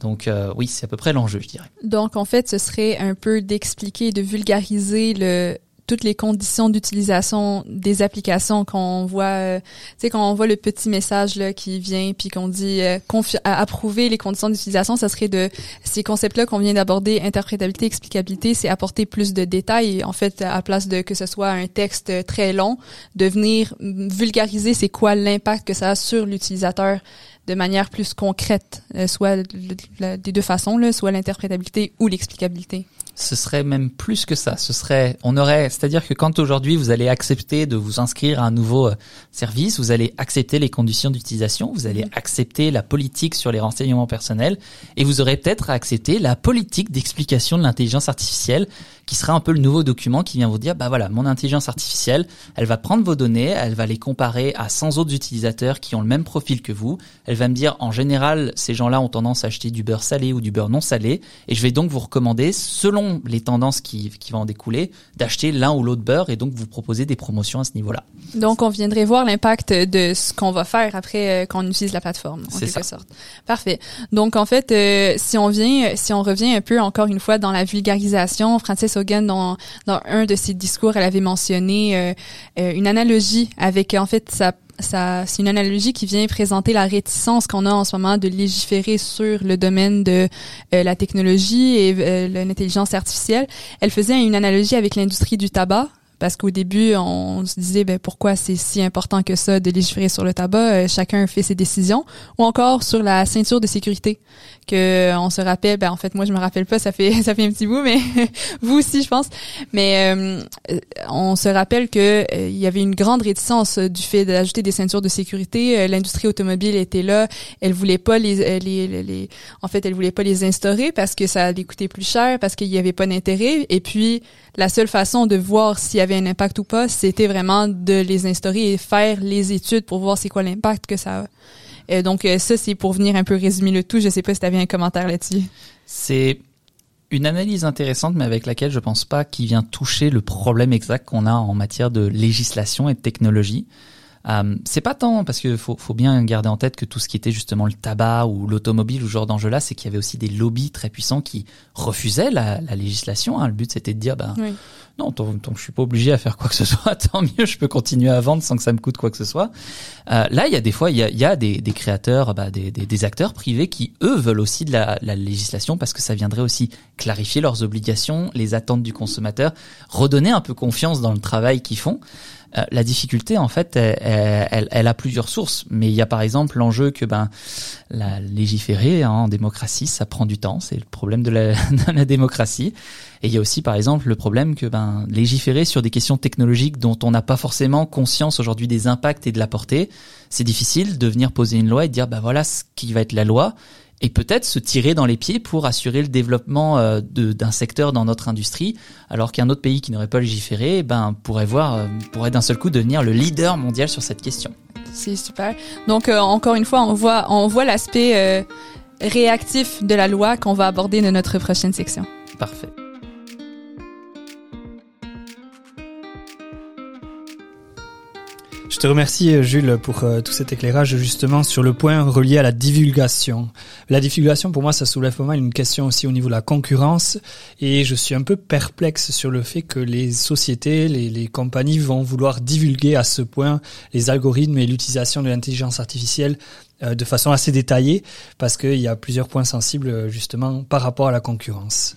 Donc euh, oui, c'est à peu près l'enjeu, je dirais. Donc en fait, ce serait un peu d'expliquer, de vulgariser le toutes les conditions d'utilisation des applications qu'on voit euh, tu sais quand on voit le petit message là qui vient puis qu'on dit euh, approuver les conditions d'utilisation ça serait de ces concepts là qu'on vient d'aborder interprétabilité explicabilité c'est apporter plus de détails en fait à place de que ce soit un texte très long de venir vulgariser c'est quoi l'impact que ça a sur l'utilisateur de manière plus concrète, euh, soit des deux façons, là, soit l'interprétabilité ou l'explicabilité ce serait même plus que ça. Ce serait, on aurait, c'est-à-dire que quand aujourd'hui vous allez accepter de vous inscrire à un nouveau euh, service, vous allez accepter les conditions d'utilisation, vous allez mm. accepter la politique sur les renseignements personnels, et vous aurez peut-être à accepter la politique d'explication de l'intelligence artificielle qui sera un peu le nouveau document qui vient vous dire, bah voilà, mon intelligence artificielle, elle va prendre vos données, elle va les comparer à 100 autres utilisateurs qui ont le même profil que vous. Elle va me dire, en général, ces gens-là ont tendance à acheter du beurre salé ou du beurre non salé, et je vais donc vous recommander, selon les tendances qui, qui vont en découler, d'acheter l'un ou l'autre beurre et donc vous proposer des promotions à ce niveau-là. Donc on viendrait voir l'impact de ce qu'on va faire après euh, quand on utilise la plateforme, en quelque sorte. Parfait. Donc en fait, euh, si on vient, si on revient un peu encore une fois dans la vulgarisation, Francis Hogan, dans, un de ses discours, elle avait mentionné euh, euh, une analogie avec, en fait, ça, c'est une analogie qui vient présenter la réticence qu'on a en ce moment de légiférer sur le domaine de euh, la technologie et l'intelligence artificielle. Elle faisait une analogie avec l'industrie du tabac parce qu'au début, on se disait ben pourquoi c'est si important que ça de légiférer sur le tabac, chacun fait ses décisions, ou encore sur la ceinture de sécurité que on se rappelle ben en fait moi je me rappelle pas ça fait ça fait un petit bout mais vous aussi je pense. Mais euh, on se rappelle que euh, il y avait une grande réticence euh, du fait d'ajouter des ceintures de sécurité. L'industrie automobile était là. Elle voulait pas les, les, les, en fait elle voulait pas les instaurer parce que ça allait coûter plus cher parce qu'il y avait pas d'intérêt. Et puis la seule façon de voir s'il y avait un impact ou pas c'était vraiment de les instaurer et faire les études pour voir c'est quoi l'impact que ça a euh, donc euh, ça, c'est pour venir un peu résumer le tout. Je sais pas si tu avais un commentaire là-dessus. C'est une analyse intéressante, mais avec laquelle je pense pas qu'il vient toucher le problème exact qu'on a en matière de législation et de technologie. Euh, c'est pas tant parce que faut, faut bien garder en tête que tout ce qui était justement le tabac ou l'automobile ou ce genre d'enjeu-là, c'est qu'il y avait aussi des lobbies très puissants qui refusaient la, la législation. Hein. Le but c'était de dire, ben non, tant, tant, je suis pas obligé à faire quoi que ce soit, tant mieux, je peux continuer à vendre sans que ça me coûte quoi que ce soit. Euh, là, il y a des fois, il y a, il y a des, des, créateurs, bah, des, des, des, acteurs privés qui eux veulent aussi de la, la législation parce que ça viendrait aussi clarifier leurs obligations, les attentes du consommateur, redonner un peu confiance dans le travail qu'ils font. Euh, la difficulté, en fait, elle, elle, a plusieurs sources. Mais il y a par exemple l'enjeu que ben la légiférer hein, en démocratie, ça prend du temps. C'est le problème de la, de la, démocratie. Et il y a aussi par exemple le problème que ben légiférer sur des questions technologiques dont on n'a pas forcément conscience aujourd'hui des impacts et de la portée, c'est difficile de venir poser une loi et dire ben voilà ce qui va être la loi et peut-être se tirer dans les pieds pour assurer le développement euh, d'un secteur dans notre industrie, alors qu'un autre pays qui n'aurait pas légiféré, ben pourrait voir, euh, pourrait d'un seul coup devenir le leader mondial sur cette question. C'est super. Donc euh, encore une fois, on voit, on voit l'aspect réactif de la loi qu'on va aborder dans notre prochaine section. Parfait. Je te remercie euh, Jules pour euh, tout cet éclairage justement sur le point relié à la divulgation. La divulgation pour moi ça soulève pas mal une question aussi au niveau de la concurrence et je suis un peu perplexe sur le fait que les sociétés, les, les compagnies vont vouloir divulguer à ce point les algorithmes et l'utilisation de l'intelligence artificielle euh, de façon assez détaillée parce qu'il y a plusieurs points sensibles justement par rapport à la concurrence.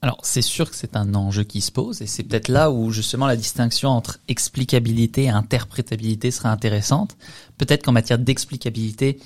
Alors c'est sûr que c'est un enjeu qui se pose et c'est peut-être là où justement la distinction entre explicabilité et interprétabilité sera intéressante. Peut-être qu'en matière d'explicabilité,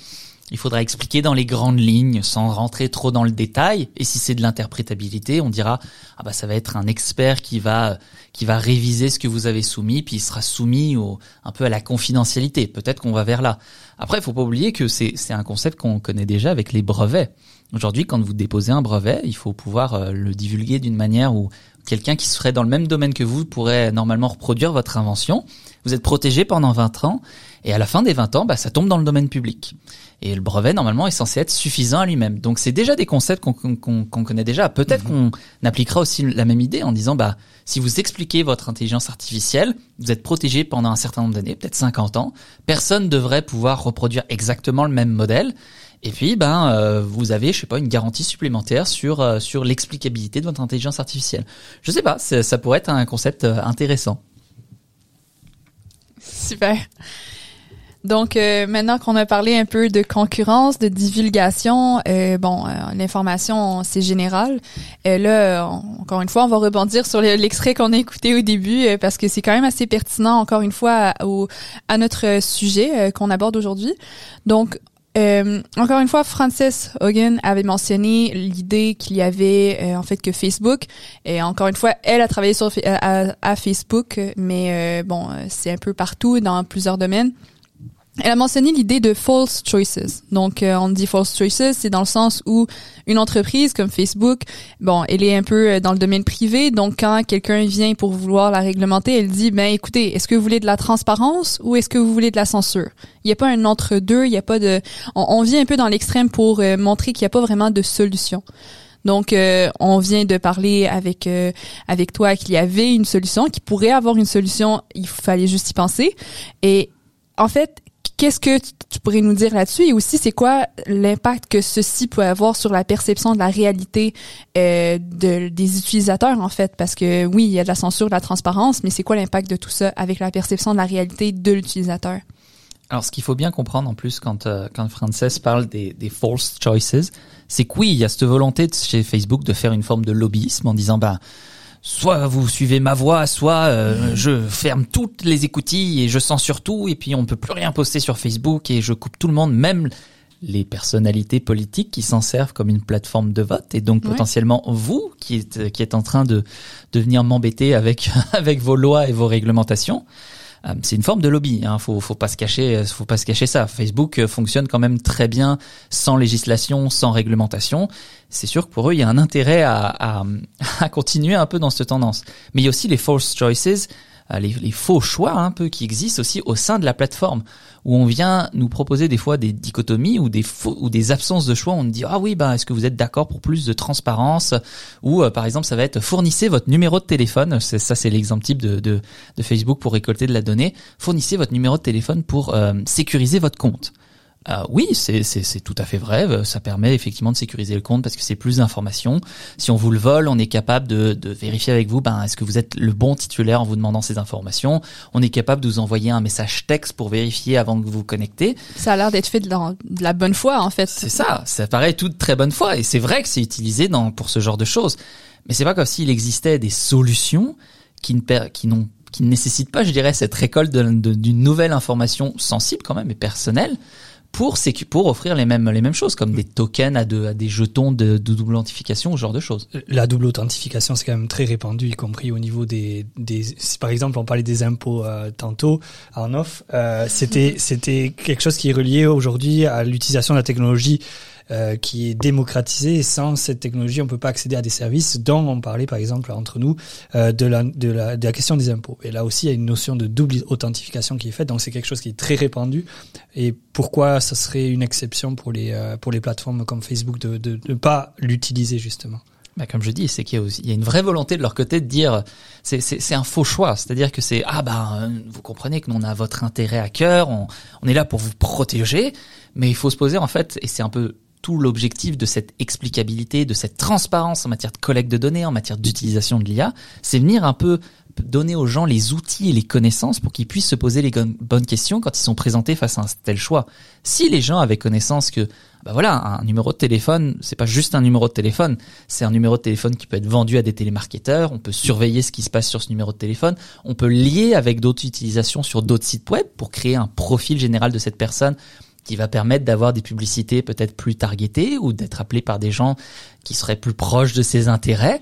il faudra expliquer dans les grandes lignes sans rentrer trop dans le détail. Et si c'est de l'interprétabilité, on dira ah bah ça va être un expert qui va qui va réviser ce que vous avez soumis, puis il sera soumis au, un peu à la confidentialité. Peut-être qu'on va vers là. Après, il faut pas oublier que c'est c'est un concept qu'on connaît déjà avec les brevets. Aujourd'hui, quand vous déposez un brevet, il faut pouvoir euh, le divulguer d'une manière où quelqu'un qui serait dans le même domaine que vous pourrait normalement reproduire votre invention. Vous êtes protégé pendant 20 ans et à la fin des 20 ans, bah, ça tombe dans le domaine public. Et le brevet, normalement, est censé être suffisant à lui-même. Donc, c'est déjà des concepts qu'on connaît déjà. Peut-être mhm. qu'on appliquera aussi la même idée en disant, bah, si vous expliquez votre intelligence artificielle, vous êtes protégé pendant un certain nombre d'années, peut-être 50 ans. Personne devrait pouvoir reproduire exactement le même modèle. Et puis, ben, euh, vous avez, je sais pas, une garantie supplémentaire sur euh, sur l'explicabilité de votre intelligence artificielle. Je sais pas, ça pourrait être un concept euh, intéressant. Super. Donc maintenant qu'on a parlé un peu de concurrence, de divulgation, bon, l'information c'est général. là, encore une fois, on va rebondir sur l'extrait qu'on a écouté au début parce que c'est quand même assez pertinent, encore une fois, au, à notre sujet qu'on aborde aujourd'hui. Donc, euh, encore une fois, Frances Hogan avait mentionné l'idée qu'il y avait euh, en fait que Facebook et encore une fois, elle a travaillé sur à, à Facebook, mais euh, bon, c'est un peu partout dans plusieurs domaines. Elle a mentionné l'idée de false choices. Donc, euh, on dit false choices, c'est dans le sens où une entreprise comme Facebook, bon, elle est un peu euh, dans le domaine privé. Donc, quand quelqu'un vient pour vouloir la réglementer, elle dit, ben, écoutez, est-ce que vous voulez de la transparence ou est-ce que vous voulez de la censure? Il n'y a pas un entre deux. Il n'y a pas de. On, vient un peu dans l'extrême pour euh, montrer qu'il n'y a pas vraiment de solution. Donc, on vient de parler avec avec toi qu'il y avait une solution, qu'il pourrait avoir une solution. Il fallait juste y penser. Et en fait, Qu'est-ce que tu pourrais nous dire là-dessus? Et aussi c'est quoi l'impact que ceci peut avoir sur la perception de la réalité euh, de, des utilisateurs en fait? Parce que oui il y a de la censure, de la transparence mais c'est quoi l'impact de tout ça avec la perception de la réalité de l'utilisateur? Alors, ce qu'il faut bien comprendre en plus quand euh, quand Frances parle des, false choices, c'est que oui, il y a cette volonté chez Facebook de faire une forme de lobbyisme en disant bah soit vous suivez ma voix, soit euh, je ferme toutes les écoutilles et je censure tout et puis on peut plus rien poster sur Facebook et je coupe tout le monde, même les personnalités politiques qui s'en servent comme une plateforme de vote et donc potentiellement vous qui êtes qui êtes en train de de venir m'embêter avec avec vos lois et vos réglementations. Euh, c'est une forme de lobby. Hein. Faut, faut pas se cacher, euh, faut pas se cacher ça. Facebook euh, fonctionne quand même très bien sans législation, sans réglementation. C'est sûr que pour eux, il y a un intérêt à, à, à continuer un peu dans cette tendance. Mais il y a aussi les false choices les, les, faux choix un peu qui existent aussi au sein de la plateforme où on vient nous proposer des fois des dichotomies ou des faux, ou des absences de choix. On dit ah oui bah est-ce que vous êtes d'accord pour plus de transparence ou euh, par exemple ça va être fournissez votre numéro de téléphone. Ça c'est l'exemple type de, de, de, Facebook pour récolter de la donnée. Fournissez votre numéro de téléphone pour euh, sécuriser votre compte. Euh, oui, c'est tout à fait vrai. Ça permet effectivement de sécuriser le compte parce que c'est plus d'informations. Si on vous le vole, on est capable de, de vérifier avec vous, ben, est-ce que vous êtes le bon titulaire en vous demandant ces informations? On est capable de vous envoyer un message texte pour vérifier avant que vous vous connectez. Ça a l'air d'être fait de la, de la, bonne foi en fait. C'est ça, ça paraît tout de très bonne foi et c'est vrai que c'est utilisé dans, pour ce genre de choses. Mais c'est pas comme s'il existait des solutions qui ne, qui n'ont qui ne nécessitent pas, je dirais, cette récolte d'une nouvelle information sensible quand même et personnelle pour pour offrir les mêmes les mêmes choses comme des tokens à, à des jetons de, double authentification, ce genre de choses. La double authentification, c'est quand même très répandu, y compris au niveau des des. Par exemple on parlait des impôts euh, tantôt en off, euh, c'était c'était quelque chose qui est relié aujourd'hui à l'utilisation de la technologie euh, qui est démocratisé et sans cette technologie, on peut pas accéder à des services dont on parlait par exemple entre nous euh, de, la, de, la, de la question des impôts. Et là aussi, il y a une notion de double authentification qui est faite, donc c'est quelque chose qui est très répandu. Et pourquoi ça serait une exception pour les, euh, pour les plateformes comme Facebook de ne de, pas l'utiliser justement? Bah comme je dis, c'est qu'il y, y, a une vraie volonté de leur côté de dire c'est un faux choix, c'est-à-dire que c'est ah ben vous comprenez que nous on a votre intérêt à cœur, on, on est là pour vous protéger, mais il faut se poser en fait et c'est un peu tout l'objectif de cette explicabilité, de cette transparence en matière de collecte de données, en matière d'utilisation de l'IA, c'est venir un peu donner aux gens les outils et les connaissances pour qu'ils puissent se poser les bonnes questions quand ils sont présentés face à un tel choix. Si les gens avaient connaissance que bah voilà, un numéro de téléphone, c'est pas juste un numéro de téléphone, c'est un numéro de téléphone qui peut être vendu à des télémarketeurs, on peut surveiller ce qui se passe sur ce numéro de téléphone, on peut lier avec d'autres utilisations sur d'autres sites web pour créer un profil général de cette personne qui va permettre d'avoir des publicités peut-être plus targetées ou d'être appelé par des gens qui seraient plus proches de ses intérêts.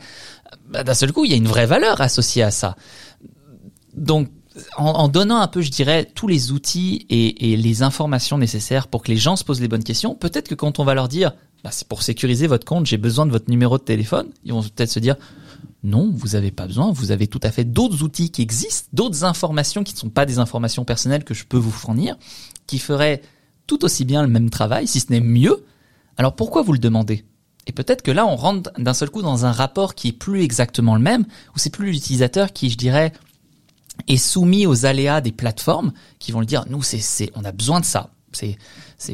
Bah, d'un seul coup, il y a une vraie valeur associée à ça. Donc en, donnant un peu, je dirais, tous les outils et, les informations nécessaires pour que les gens se posent les bonnes questions, peut-être que quand on va leur dire, bah, c'est pour sécuriser votre compte, j'ai besoin de votre numéro de téléphone, ils vont peut-être se dire, non, vous n'avez pas besoin, vous avez tout à fait d'autres outils qui existent, d'autres informations qui ne sont pas des informations personnelles que je peux vous fournir, qui feraient tout aussi bien le même travail, si ce n'est mieux. Alors pourquoi vous le demandez? Et peut-être que là, on rentre d'un seul coup dans un rapport qui est plus exactement le même, où c'est plus l'utilisateur qui, je dirais, est soumis aux aléas des plateformes qui vont le dire nous c'est on a besoin de ça. C'est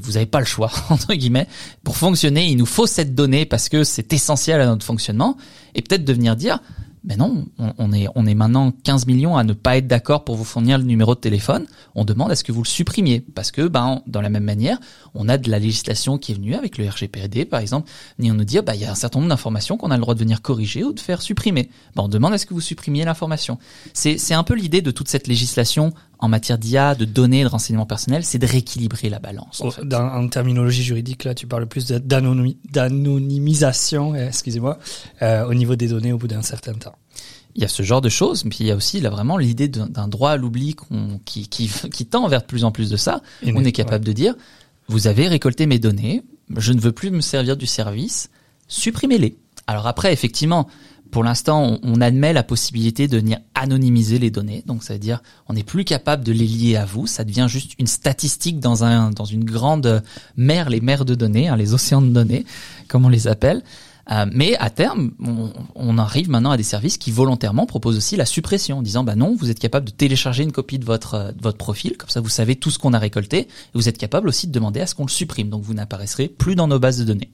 vous avez pas le choix entre guillemets. Pour fonctionner il nous faut cette donnée parce que c'est essentiel à notre fonctionnement. Et peut-être de venir dire mais non, on, est, on est maintenant 15 millions à ne pas être d'accord pour vous fournir le numéro de téléphone. On demande à ce que vous le supprimiez. Parce que, ben, dans la même manière, on a de la législation qui est venue avec le RGPD, par exemple, et on nous dit, bah, il y a un certain nombre d'informations qu'on a le droit de venir corriger ou de faire supprimer. Ben, on demande à ce que vous supprimiez l'information. C'est un peu l'idée de toute cette législation en matière d'IA, de données, de renseignements personnels, c'est de rééquilibrer la balance. En, Dans, en terminologie juridique, là, tu parles plus d'anonymisation, eh, excusez-moi, euh, au niveau des données au bout d'un certain temps. Il y a ce genre de choses, mais il y a aussi là vraiment l'idée d'un droit à l'oubli qui, qui, qui, tend vers de plus en plus de ça. on est capable de dire, vous avez récolté mes données, je ne veux plus me servir du service, supprimez-les. Alors après, effectivement, pour l'instant, on, admet la possibilité de venir anonymiser les données. Donc, ça veut dire, on n'est plus capable de les lier à vous. Ça devient juste une statistique dans un dans une grande mer, les mers de données, hein, les océans de données, comme on les appelle. Euh, mais à terme, on, arrive maintenant à des services qui volontairement proposent aussi la suppression, en disant bah non, vous êtes capable de télécharger une copie de votre de votre profil, comme ça vous savez tout ce qu'on a récolté, et vous êtes capable aussi de demander à ce qu'on le supprime, donc vous n'apparaîtrez plus dans nos bases de données.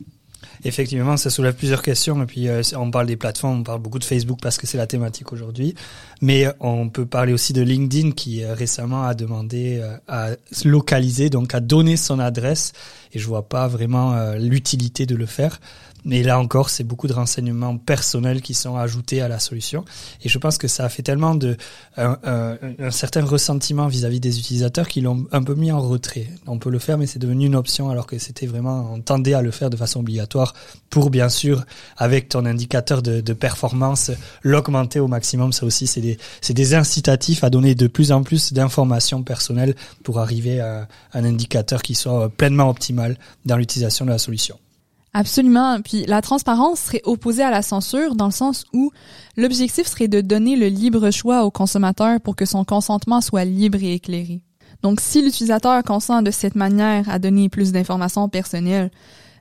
Effectivement, ça soulève plusieurs questions. Et puis, euh, on parle des plateformes, on parle beaucoup de Facebook parce que c'est la thématique aujourd'hui. Mais euh, on peut parler aussi de LinkedIn qui euh, récemment a demandé à localiser, donc à donner son adresse. Et je vois pas vraiment l'utilité de le faire. Mais là encore, c'est beaucoup de renseignements personnels qui sont ajoutés à la solution. Et je pense que ça a fait tellement de un, un, certain ressentiment vis-à-vis des utilisateurs qu'ils l'ont un peu mis en retrait. On peut le faire, mais c'est devenu une option alors que c'était vraiment on tendait à le faire de façon obligatoire pour bien sûr avec ton indicateur de, de performance l'augmenter au maximum. Ça aussi, c'est des c'est des incitatifs à donner de plus en plus d'informations personnelles pour arriver à un indicateur qui soit pleinement optimal dans l'utilisation de la solution. Absolument. Puis la transparence serait opposée à la censure dans le sens où l'objectif serait de donner le libre choix au consommateur pour que son consentement soit libre et éclairé. Donc si l'utilisateur consent de cette manière à donner plus d'informations personnelles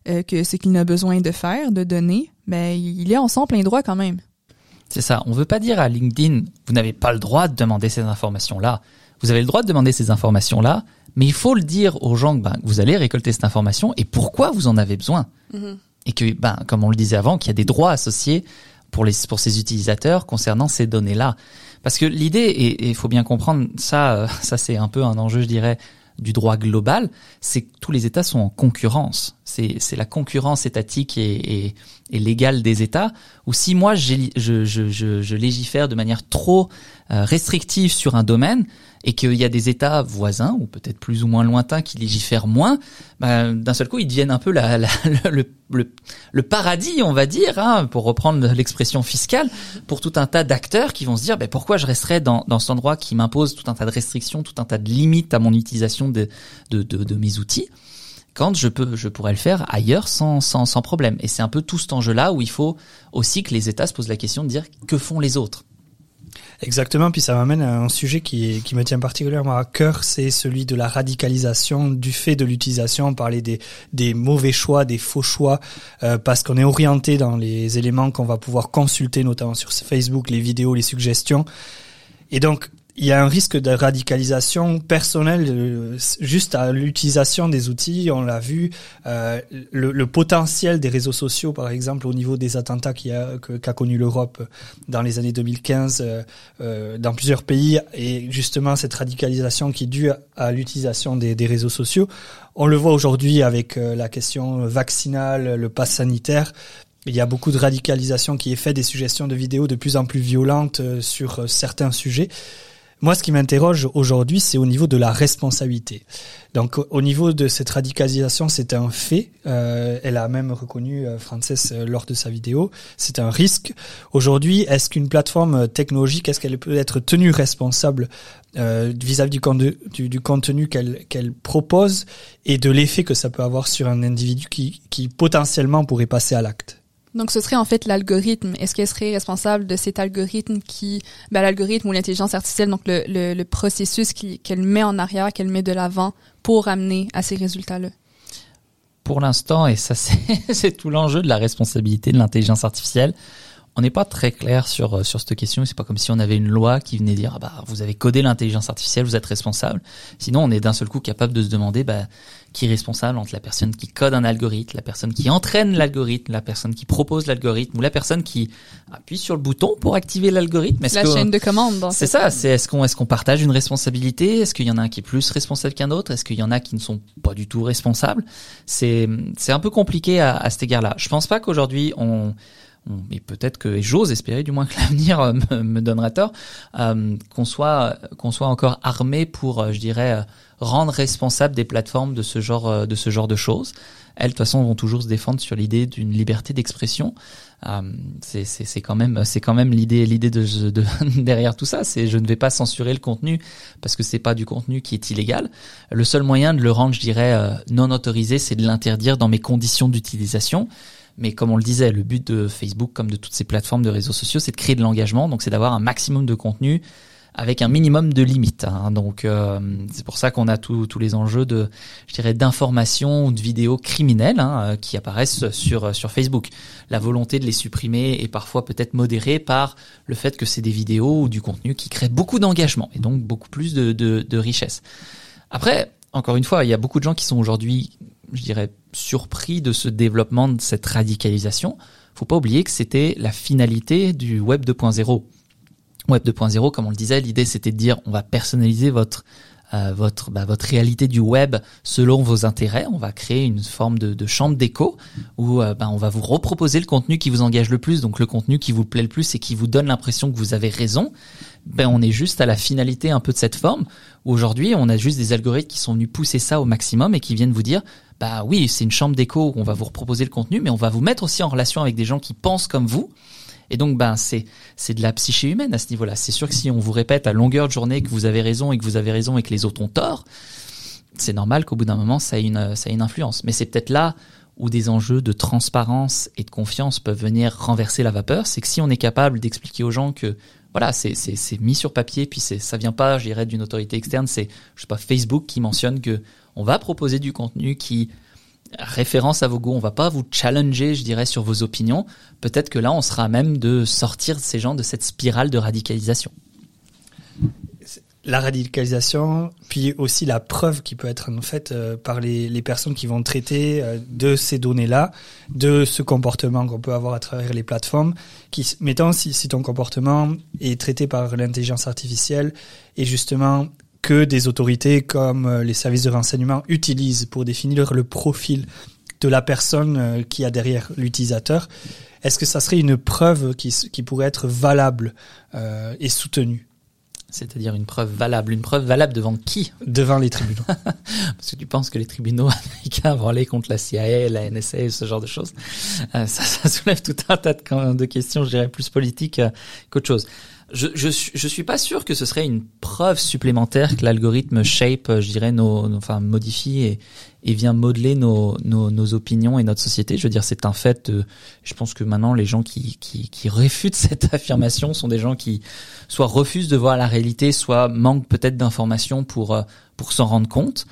euh, que ce qu'il n'a besoin de faire, de donner, ben il est en son plein droit quand même. C'est ça. On veut pas dire à LinkedIn, vous n'avez pas le droit de demander ces informations-là. Vous avez le droit de demander ces informations-là, mais il faut le dire aux gens que ben, vous allez récolter cette information et pourquoi vous en avez besoin. Mm-hmm. Et que, ben, comme on le disait avant, qu'il y a des droits associés pour, les, pour ces utilisateurs concernant ces données-là. Parce que l'idée, et il faut bien comprendre, ça, euh, ça c'est un peu un enjeu, je dirais, du droit global, c'est que tous les États sont en concurrence. C'est, c'est la concurrence étatique et, et, et, légale des États. Ou si moi je, je, je, je légifère de manière trop restrictive sur un domaine, et qu'il y a des États voisins ou peut-être plus ou moins lointains qui légifèrent moins, ben, d'un seul coup ils deviennent un peu la, la, le, le, paradis, on va dire, hein, pour reprendre l'expression fiscale, pour tout un tas d'acteurs qui vont se dire ben, pourquoi je resterais dans, dans cet endroit qui m'impose tout un tas de restrictions, tout un tas de limites à mon utilisation de, de, de, de mes outils quand je peux, je pourrais le faire ailleurs sans, sans, sans problème. Et c'est un peu tout cet enjeu-là où il faut aussi que les États se posent la question de dire que font les autres? Exactement, puis ça m'amène à un sujet qui, qui me tient particulièrement à cœur, c'est celui de la radicalisation du fait de l'utilisation. On parlait des, des mauvais choix, des faux choix, euh, parce qu'on est orienté dans les éléments qu'on va pouvoir consulter, notamment sur Facebook, les vidéos, les suggestions. Et donc, il y a un risque de radicalisation personnelle euh, juste à l'utilisation des outils. On l'a vu, euh, le, le, potentiel des réseaux sociaux, par exemple, au niveau des attentats qu'a qu connu l'Europe dans les années 2015 euh, euh, dans plusieurs pays, et justement cette radicalisation qui est due à l'utilisation des, des, réseaux sociaux. On le voit aujourd'hui avec euh, la question vaccinale, le pass sanitaire. Il y a beaucoup de radicalisation qui est fait, des suggestions de vidéos de plus en plus violentes sur certains sujets. Moi, ce qui m'interroge aujourd'hui, c'est au niveau de la responsabilité. Donc, au niveau de cette radicalisation, c'est un fait. Euh, elle a même reconnu, euh, Frances, euh, lors de sa vidéo, c'est un risque. Aujourd'hui, est-ce qu'une plateforme technologique, est-ce qu'elle peut être tenue responsable euh, vis-à-vis du, contenu qu'elle propose et de l'effet que ça peut avoir sur un individu qui potentiellement pourrait passer à l'acte? Donc, ce serait en fait l'algorithme. Est-ce qu'elle serait responsable de cet algorithme qui, ben, l'algorithme ou l'intelligence artificielle, donc le, le, le processus qu'elle met en arrière, qu'elle met de l'avant pour amener à ces résultats-là? Pour l'instant, et ça c'est tout l'enjeu de la responsabilité de l'intelligence artificielle, on n'est pas très clair sur euh, sur cette question. C'est pas comme si on avait une loi qui venait dire ah bah vous avez codé l'intelligence artificielle, vous êtes responsable. Sinon, on est d'un seul coup capable de se demander bah qui est responsable entre la personne qui code un algorithme, la personne qui entraîne l'algorithme, la personne qui propose l'algorithme ou la personne qui appuie sur le bouton pour activer l'algorithme. La chaîne de commande. C'est ça. C'est est-ce qu'on est-ce qu'on partage une responsabilité? Est-ce qu'il y en a un qui est plus responsable qu'un autre? Est-ce qu'il y en a qui ne sont pas du tout responsables? C'est c'est un peu compliqué à, à cet égard-là. Je pense pas qu'aujourd'hui on et peut-être que j'ose espérer du moins que l'avenir euh, me, donnera tort, euh, qu'on soit qu'on soit encore armé pour, euh, je dirais, rendre responsable des plateformes de ce genre de ce genre de choses. Elles, de toute façon, vont toujours se défendre sur l'idée d'une liberté d'expression. C'est quand même c'est quand même l'idée l'idée de, de, derrière tout ça. C'est je ne vais pas censurer le contenu parce que c'est pas du contenu qui est illégal. Le seul moyen de le rendre, je dirais, non autorisé, c'est de l'interdire dans mes conditions d'utilisation. Mais comme on le disait, le but de Facebook comme de toutes ces plateformes de réseaux sociaux, c'est de créer de l'engagement. Donc c'est d'avoir un maximum de contenu avec un minimum de limites. Hein. Donc euh, c'est pour ça qu'on a tous les enjeux de, je dirais, d'informations ou de vidéos criminelles hein, euh, qui apparaissent sur Facebook. La volonté de les supprimer est parfois peut-être modérée par le fait que c'est des vidéos ou du contenu qui crée beaucoup d'engagement et donc beaucoup plus de, de richesse. Après, encore une fois, il y a beaucoup de gens qui sont aujourd'hui je dirais, surpris de ce développement, de cette radicalisation. Faut pas oublier que c'était la finalité du Web 2.0. Web 2.0, comme on le disait, l'idée c'était de dire on va personnaliser votre euh, votre bah, votre réalité du web selon vos intérêts. On va créer une forme de, de chambre d'écho où euh, bah, on va vous reproposer le contenu qui vous engage le plus, donc le contenu qui vous plaît le plus et qui vous donne l'impression que vous avez raison. Ben on est juste à la finalité un peu de cette forme. Aujourd'hui, on a juste des algorithmes qui sont venus pousser ça au maximum et qui viennent vous dire bah oui, c'est une chambre d'écho où on va vous reproposer le contenu, mais on va vous mettre aussi en relation avec des gens qui pensent comme vous. Et donc, ben, c'est, c'est de la psyché humaine à ce niveau-là. C'est sûr que si on vous répète à longueur de journée que vous avez raison et que vous avez raison et que les autres ont tort, c'est normal qu'au bout d'un moment, ça ait une, ça ait une influence. Mais c'est peut-être là où des enjeux de transparence et de confiance peuvent venir renverser la vapeur. C'est que si on est capable d'expliquer aux gens que voilà, c'est, mis sur papier, puis ça vient pas, je dirais, d'une autorité externe, c'est, je sais pas, Facebook qui mentionne que on va proposer du contenu qui référence à vos goûts. On va pas vous challenger, je dirais, sur vos opinions. Peut-être que là, on sera même de sortir ces gens de cette spirale de radicalisation. La radicalisation, puis aussi la preuve qui peut être en fait euh, par les, personnes qui vont traiter euh, de ces données-là, de ce comportement qu'on peut avoir à travers les plateformes. Qui, mettons si, ton comportement est traité par l'intelligence artificielle et justement que des autorités comme euh, les services de renseignement utilisent pour définir le profil de la personne qui a derrière l'utilisateur. Est-ce que ça serait une preuve qui, pourrait être valable et soutenue? C'est-à-dire une preuve valable. Une preuve valable devant qui? Devant les tribunaux. Parce que tu penses que les tribunaux américains vont aller contre la CIA, la NSA, ce genre de choses. Euh, ça, ça, soulève tout un tas de, de questions, je dirais, plus politiques euh, qu'autre chose je, je, je suis pas sûr que ce serait une preuve supplémentaire que l'algorithme shape, euh, je dirais, nos, enfin modifie et, et vient modeler nos, nos, nos, opinions et notre société. Je veux dire, c'est un fait. je pense que maintenant, les gens qui, qui, qui réfutent cette affirmation sont des gens qui soit refusent de voir la réalité, soit manquent peut-être d'informations pour euh, pour s'en rendre compte.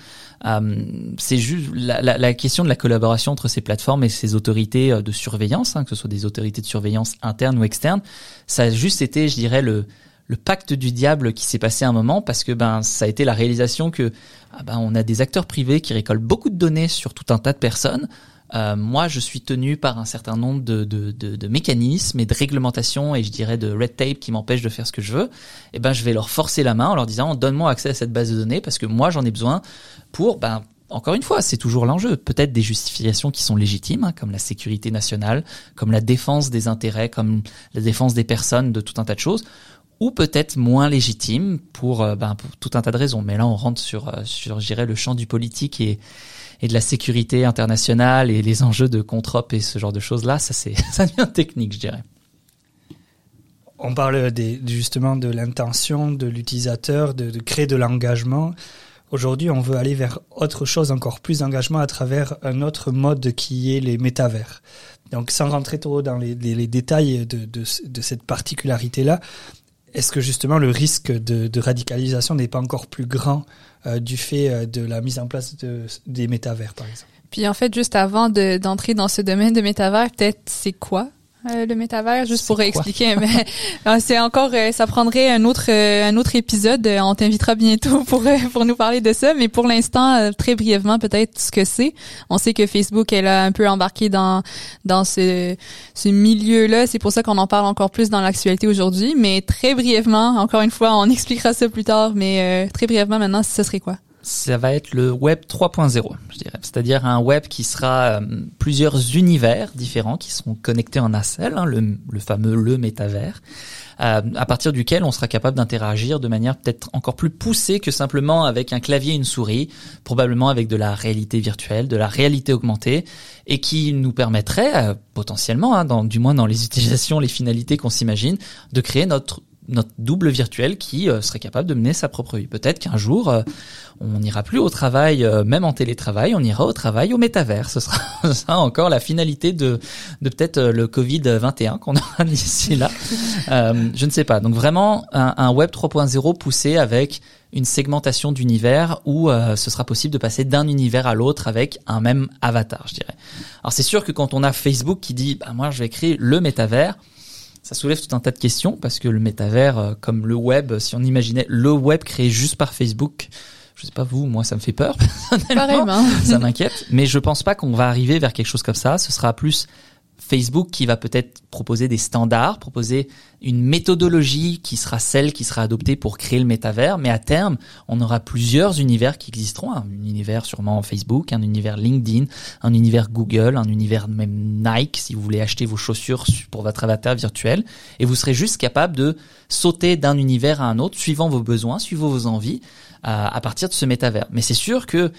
Euh, c'est juste la, la, la, question de la collaboration entre ces plateformes et ces autorités euh, de surveillance, hein, que ce soit des autorités de surveillance internes ou externes. Ça a juste été, je dirais, le le pacte du diable qui s'est passé un moment parce que ben ça a été la réalisation que ah ben on a des acteurs privés qui récoltent beaucoup de données sur tout un tas de personnes. Euh, moi, je suis tenu par un certain nombre de, de, de, de, mécanismes et de réglementations et je dirais de red tape qui m'empêchent de faire ce que je veux. Et eh ben, je vais leur forcer la main en leur disant donne-moi accès à cette base de données parce que moi j'en ai besoin pour ben encore une fois, c'est toujours l'enjeu. Peut-être des justifications qui sont légitimes, hein, comme la sécurité nationale, comme la défense des intérêts, comme la défense des personnes, de tout un tas de choses, ou peut-être moins légitimes pour, euh, ben, pour tout un tas de raisons. Mais là, on rentre sur, euh, sur, j'irais, le champ du politique et, et de la sécurité internationale et les enjeux de contre et ce genre de choses là, ça c'est ça devient technique, je dirais. On parle des, justement de l'intention de l'utilisateur, de, de, créer de l'engagement. Aujourd'hui, on veut aller vers autre chose, encore plus d'engagement à travers un autre mode qui est les métavers. Donc, sans rentrer trop dans les, les, les détails de, de, de cette particularité-là, est-ce que justement le risque de, radicalisation n'est pas encore plus grand euh, du fait euh, de la mise en place de, des métavers, par exemple? Puis en fait, juste avant d'entrer dans ce domaine de métavers, peut-être c'est quoi euh, le métavers, juste pour expliquer. Mais ah, c'est encore, euh, ça prendrait un autre euh, un autre épisode. On t'invitera bientôt pour pour nous parler de ça. Mais pour l'instant, très brièvement, peut-être ce que c'est. On sait que Facebook, elle a un peu embarqué dans dans ce ce milieu-là. C'est pour ça qu'on en parle encore plus dans l'actualité aujourd'hui. Mais très brièvement, encore une fois, on expliquera ça plus tard. Mais très brièvement, maintenant, ce serait quoi? Ça va être le web 3.0, je dirais. C'est-à-dire un web qui sera euh, plusieurs univers différents qui seront connectés en seul, hein, le, le, fameux le métavers, euh, à partir duquel on sera capable d'interagir de manière peut-être encore plus poussée que simplement avec un clavier et une souris, probablement avec de la réalité virtuelle, de la réalité augmentée, et qui nous permettrait euh, potentiellement, hein, dans, du moins dans les utilisations, les finalités qu'on s'imagine, de créer notre notre double virtuel qui euh, serait capable de mener sa propre vie. Peut-être qu'un jour, euh, on n'ira plus au travail, euh, même en télétravail, on ira au travail au métavers. Ce sera, encore la finalité de, de peut-être le Covid-21 qu'on aura d'ici là. je ne sais pas. Donc vraiment, un, un Web 3.0 poussé avec une segmentation d'univers où ce sera possible de passer d'un univers à l'autre avec un même avatar, je dirais. Alors c'est sûr que quand on a Facebook qui dit, bah, moi je vais créer le métavers, ça soulève tout un tas de questions parce que le métavers, euh, comme le web, si on imaginait le web créé juste par Facebook, je sais pas vous, moi ça me fait peur personnellement, ça m'inquiète, mais je pense pas qu'on va arriver vers quelque chose comme ça. Ce sera plus Facebook qui va peut-être proposer des standards, proposer une méthodologie qui sera celle qui sera adoptée pour créer le métavers, mais à terme, on aura plusieurs univers qui existeront, un univers sûrement Facebook, un univers LinkedIn, un univers Google, un univers même Nike si vous voulez acheter vos chaussures pour votre avatar virtuel, et vous serez juste capable de sauter d'un univers à un autre suivant vos besoins, suivant vos envies, à partir de ce métavers. Mais c'est sûr que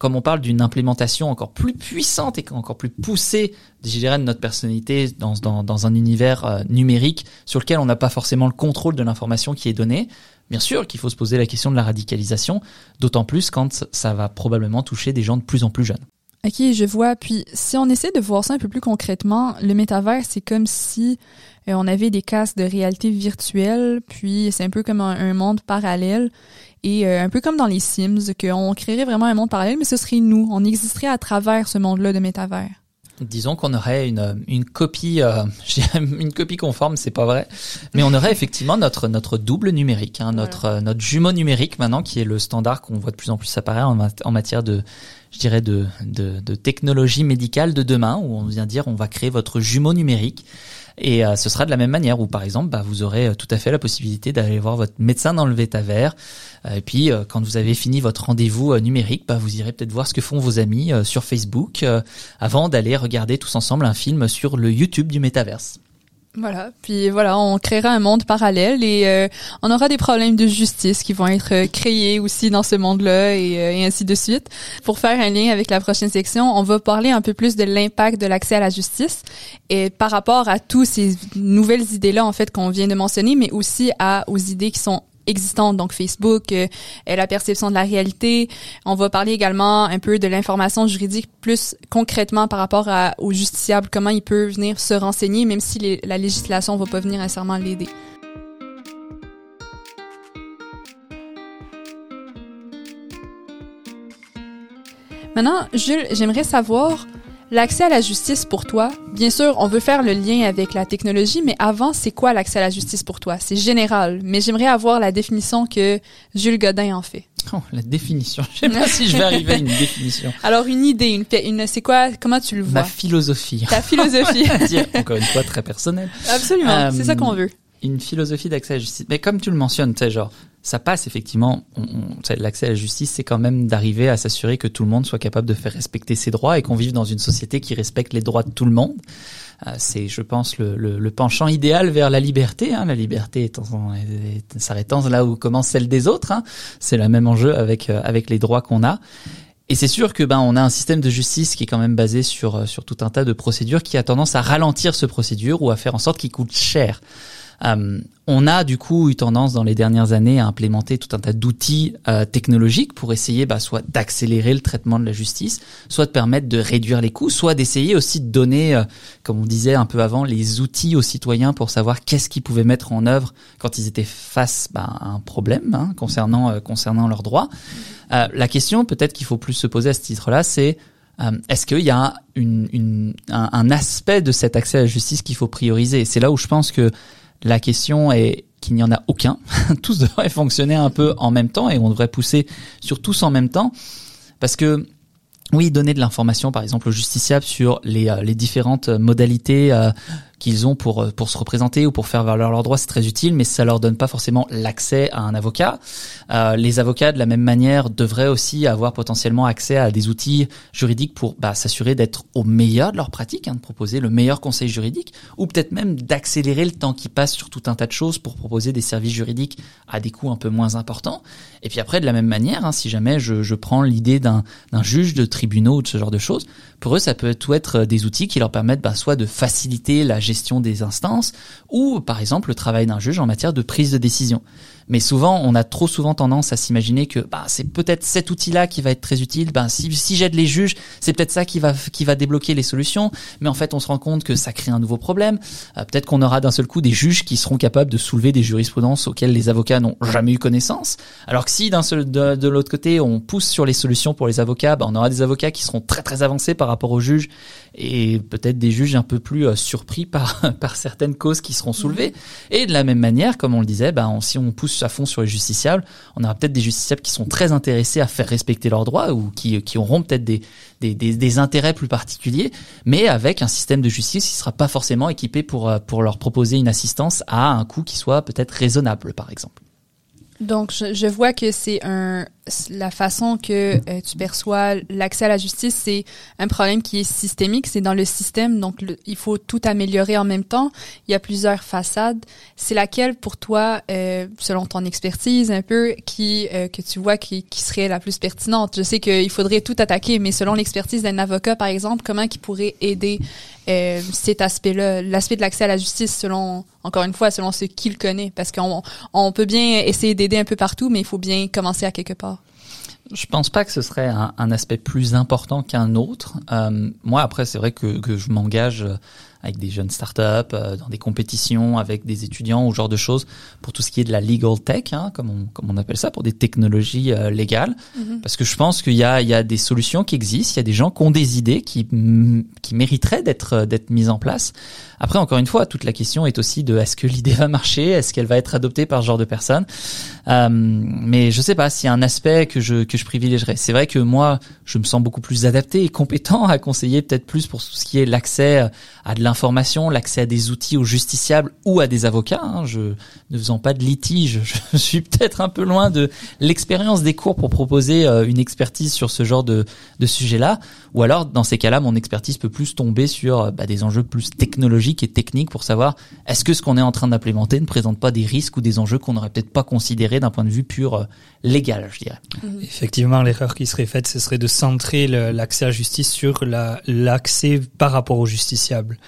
comme on parle d'une implémentation encore plus puissante et encore plus poussée, je dirais, de notre personnalité dans, dans, un univers euh, numérique sur lequel on n'a pas forcément le contrôle de l'information qui est donnée, bien sûr qu'il faut se poser la question de la radicalisation, d'autant plus quand ça va probablement toucher des gens de plus en plus jeunes. Ok, je vois. Puis si on essaie de voir ça un peu plus concrètement, le métavers, c'est comme si euh, on avait des casques de réalité virtuelle, puis c'est un peu comme un monde parallèle. Et euh, un peu comme dans les Sims, qu'on créerait vraiment un monde parallèle, mais ce serait nous. On existerait à travers ce monde-là de métavers. Disons qu'on aurait une, une copie, euh, une copie conforme, c'est pas vrai, mais on aurait effectivement notre notre double numérique, hein, notre euh, notre jumeau numérique maintenant, qui est le standard qu'on voit de plus en plus apparaître en, en matière de, je dirais de, de, de technologie médicale de demain, où on vient dire on va créer votre jumeau numérique et euh, ce sera de la même manière où, par exemple, bah, vous aurez euh, tout à fait la possibilité d'aller voir votre médecin dans le vétavers. Euh, et puis, quand vous avez fini votre rendez-vous numérique, bah, vous irez peut-être voir ce que font vos amis sur Facebook avant d'aller regarder tous ensemble un film sur le YouTube du métaverse. Voilà, puis voilà, on créera un monde parallèle et euh, on aura des problèmes de justice qui vont être euh, créés aussi dans ce monde-là et, euh, et, ainsi de suite. Pour faire un lien avec la prochaine section, on va parler un peu plus de l'impact de l'accès à la justice et par rapport à tous ces nouvelles idées-là en fait qu'on vient de mentionner, mais aussi à aux idées qui sont existantes, donc Facebook, euh, la perception de la réalité. On va parler également un peu de l'information juridique plus concrètement par rapport au justiciable, comment il peut venir se renseigner, même si la législation va pas venir nécessairement l'aider. Maintenant, Jules, j'aimerais savoir L'accès à la justice pour toi, bien sûr, on veut faire le lien avec la technologie, mais avant, c'est quoi l'accès à la justice pour toi? C'est général, mais j'aimerais avoir la définition que Jules Godin en fait. Oh, la définition. Je sais pas si je vais arriver à une définition. Alors, une idée, une, une c'est quoi, comment tu le vois? Ma philosophie. Ta philososie. encore une fois, très personnelle. Absolument. c'est ça qu'on veut. Une philosophie d'accès à la justice. Mais comme tu le mentionnes, tu sais, genre, ça passe effectivement. L'accès à la justice, c'est quand même d'arriver à s'assurer que tout le monde soit capable de faire respecter ses droits et qu'on vive dans une société qui respecte les droits de tout le monde. Euh, c'est, je pense, le, penchant idéal vers la liberté. Hein. La liberté étant, s'arrêtant là où commence celle des autres. Hein. C'est le même enjeu avec euh, avec les droits qu'on a. Et c'est sûr que ben on a un système de justice qui est quand même basé sur euh, sur tout un tas de procédures qui a tendance à ralentir ce procédure ou à faire en sorte qu'il coûte cher. Euh, on a du coup eu tendance dans les dernières années à implémenter tout un tas d'outils euh, technologiques pour essayer bah, soit d'accélérer le traitement de la justice, soit de permettre de réduire les coûts, soit d'essayer aussi de donner, euh, comme on disait un peu avant, les outils aux citoyens pour savoir qu'est-ce qu'ils pouvaient mettre en œuvre quand ils étaient face bah, à un problème hein, concernant concernant leurs droits. la question peut-être qu'il faut plus se poser à ce titre-là, c'est est-ce qu'il y a une, une, un, un, aspect de cet accès à la justice qu'il faut prioriser? C'est là où je pense que la question est qu'il n'y en a aucun. tous devraient fonctionner un peu en même temps et on devrait pousser sur tous en même temps. Parce que oui, donner de l'information, par exemple, aux justiciables sur les, euh, les différentes modalités euh, qu'ils ont pour euh, pour se représenter ou pour faire valoir leurs droits, c'est très utile, mais ça leur donne pas forcément l'accès à un avocat. Euh, les avocats, de la même manière, devraient aussi avoir potentiellement accès à des outils juridiques pour bah, s'assurer d'être au meilleur de leur pratique, hein, de proposer le meilleur conseil juridique, ou peut-être même d'accélérer le temps qui passe sur tout un tas de choses pour proposer des services juridiques à des coûts un peu moins importants. Et puis après, de la même manière, hein, si jamais je, je prends l'idée d'un juge de tribunaux ou de ce genre de choses, pour eux, ça peut tout être des outils qui leur permettent bah, soit de faciliter la gestion des instances ou par exemple le travail d'un juge en matière de prise de décision. Mais souvent, on a trop souvent tendance à s'imaginer que bah, c'est peut-être cet outil-là qui va être très utile. Ben, si, si j'aide les juges, c'est peut-être ça qui va, qui va débloquer les solutions. Mais en fait, on se rend compte que ça crée un nouveau problème. Euh, peut-être qu'on aura d'un seul coup des juges qui seront capables de soulever des jurisprudences auxquelles les avocats n'ont jamais eu connaissance. Alors que si d'un seul de, l'autre côté, on pousse sur les solutions pour les avocats, ben, on aura des avocats qui seront très très avancés par rapport aux juges et peut-être des juges un peu plus euh, surpris par par certaines causes qui seront soulevées. Et de la même manière, comme on le disait, ben, si on pousse à fond sur les justiciables, on aura peut-être des justiciables qui sont très intéressés à faire respecter leurs droits ou qui, qui auront peut-être des, des, des, intérêts plus particuliers, mais avec un système de justice qui sera pas forcément équipé pour, euh, pour leur proposer une assistance à un coût qui soit peut-être raisonnable, par exemple. Donc, je, je vois que c'est un la façon que euh, tu perçois l'accès à la justice, c'est un problème qui est systémique, c'est dans le système, donc il faut tout améliorer en même temps. Il y a plusieurs façades. C'est laquelle pour toi, euh, selon ton expertise un peu, qui euh, que tu vois qui, qui, serait la plus pertinente? Je sais qu'il faudrait tout attaquer, mais selon l'expertise d'un avocat, par exemple, comment qui pourrait aider cet aspect-là, l'aspect de l'accès à la justice, selon encore une fois, selon ce qu'il connaît, parce qu'on on peut bien essayer d'aider un peu partout, mais il faut bien commencer à quelque part. Je pense pas que ce serait un, aspect plus important qu'un autre. Euh, moi, après, c'est vrai que je m'engage avec des jeunes startups, euh, dans des compétitions avec des étudiants ou genre de choses pour tout ce qui est de la legal tech, hein, comme, on, comme on appelle ça, pour des technologies euh, légales. Mm-hmm. Parce que je pense qu'il y a, il y a des solutions qui existent, il y a des gens qui ont des idées qui, qui mériteraient d'être d'être mises en place. Après, encore une fois, toute la question est aussi de est-ce que l'idée va marcher, est-ce qu'elle va être adoptée par ce genre de personnes. Euh, mais je sais pas s'il y a un aspect que je que je privilégierais. C'est vrai que moi, je me sens beaucoup plus adapté et compétent à conseiller peut-être plus pour tout ce qui est l'accès à de l'information, l'accès à des outils aux justiciables ou à des avocats. Hein. Je ne faisant pas de litige, je suis peut-être un peu loin de l'expérience des cours pour proposer euh, une expertise sur ce genre de de sujet-là. Ou alors, dans ces cas-là, mon expertise peut plus tomber sur bah, des enjeux plus technologiques et technique pour savoir est-ce que ce qu'on est en train d'implémenter ne présente pas des risques ou des enjeux qu'on n'aurait peut-être pas considérés d'un point de vue pur euh, légal, je dirais. Mhm. Effectivement, l'erreur qui serait faite, ce serait de centrer l'accès à la justice sur l'accès par rapport au justiciable.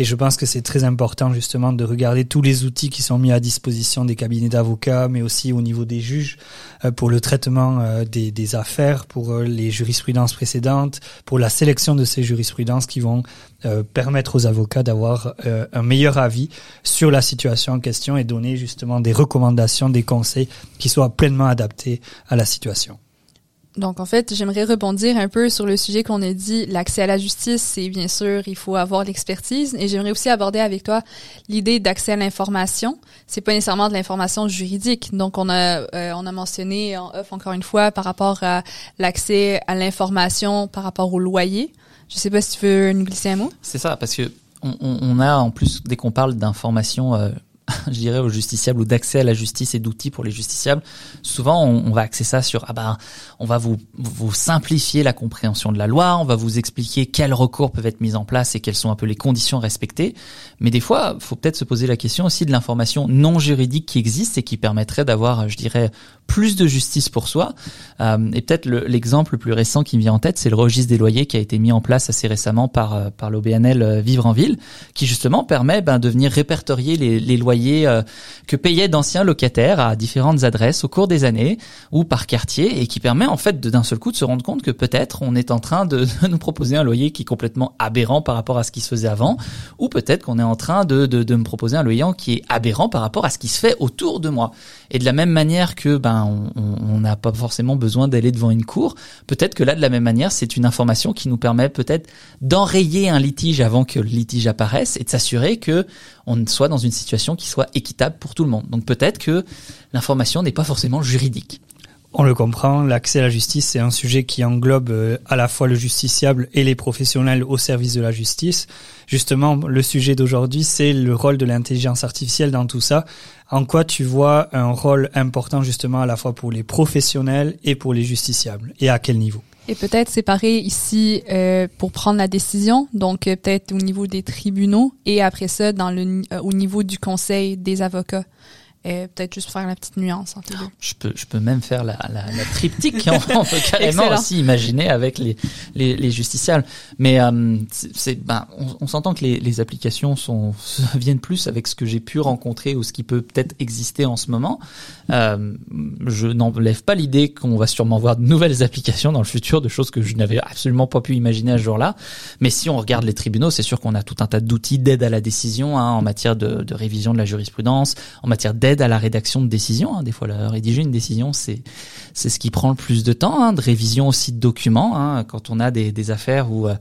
Et je pense que c'est très important justement de regarder tous les outils qui sont mis à disposition des cabinets d'avocats, mais aussi au niveau des juges euh, pour le traitement euh, des, affaires, pour euh, les jurisprudences précédentes, pour la sélection de ces jurisprudences qui vont permettre aux avocats d'avoir un meilleur avis sur la situation en question et donner justement des recommandations, des conseils qui soient pleinement adaptés à la situation. Donc en fait, j'aimerais rebondir un peu sur le sujet qu'on a dit, l'accès à la justice, c'est bien sûr, il faut avoir l'expertise et j'aimerais aussi aborder avec toi l'idée d'accès à l'information. C'est pas nécessairement de l'information juridique. Donc on a euh, on a mentionné en off encore une fois par rapport à l'accès à l'information par rapport au loyer. Je sais pas si tu veux nous glisser un mot. C'est ça parce que on, on, a en plus dès qu'on parle d'information euh, je dirais, aux justiciables ou d'accès à la justice et d'outils pour les justiciables, souvent on, va axer ça sur ah ben on va vous vous simplifier la compréhension de la loi, on va vous expliquer quels recours peuvent être mis en place et quelles sont un peu les conditions respectées. Mais des fois, faut peut-être se poser la question aussi de l'information non juridique qui existe et qui permettrait d'avoir, je dirais, plus de justice pour soi. Euh, et peut-être l'exemple le, plus récent qui me vient en tête, c'est le registre des loyers qui a été mis en place assez récemment par euh, par l'OBNL euh, Vivre en Ville, qui justement permet ben, de venir répertorier les loyers euh, que payaient d'anciens locataires à différentes adresses au cours des années ou par quartier, et qui permet en fait d'un seul coup de se rendre compte que peut-être on est en train de, nous proposer un loyer qui est complètement aberrant par rapport à ce qui se faisait avant, ou peut-être qu'on est en train de, de, de me proposer un loyer qui est aberrant par rapport à ce qui se fait autour de moi. Et de la même manière que ben on n'a pas forcément besoin d'aller devant une cour. Peut-être que là, de la même manière, c'est une information qui nous permet peut-être d'enrayer un litige avant que le litige apparaisse et de s'assurer que on soit dans une situation qui soit équitable pour tout le monde. Donc peut-être que l'information n'est pas forcément juridique. On le comprend, l'accès à la justice, c'est un sujet qui englobe euh, à la fois le justiciable et les professionnels au service de la justice. Justement, le sujet d'aujourd'hui, c'est le rôle de l'intelligence artificielle dans tout ça. En quoi tu vois un rôle important justement à la fois pour les professionnels et pour les justiciables? Et à quel niveau? Et peut-être séparer ici euh, pour prendre la décision, donc euh, peut-être au niveau des tribunaux et après ça dans le au niveau du conseil des avocats. Et peut-être juste faire la petite nuance entre les deux. Je peux, je peux même faire la, la, la triptyque. on peut carrément aussi imaginer avec les, les, les justiciables. Mais euh, c'est, ben, on, on s'entend que les, les applications sont viennent plus avec ce que j'ai pu rencontrer ou ce qui peut peut-être exister en ce moment. Euh, je n'enlève pas l'idée qu'on va sûrement voir de nouvelles applications dans le futur, de choses que je n'avais absolument pas pu imaginer à ce jour-là. Mais si on regarde les tribunaux, c'est sûr qu'on a tout un tas d'outils d'aide à la décision hein, en matière de, de révision de la jurisprudence, en matière d'aide à la rédaction de décisions. Hein. Des fois, la, rédiger une décision, c'est c'est ce qui prend le plus de temps. Hein, de révision aussi de documents. Hein, quand on a des, des affaires où euh,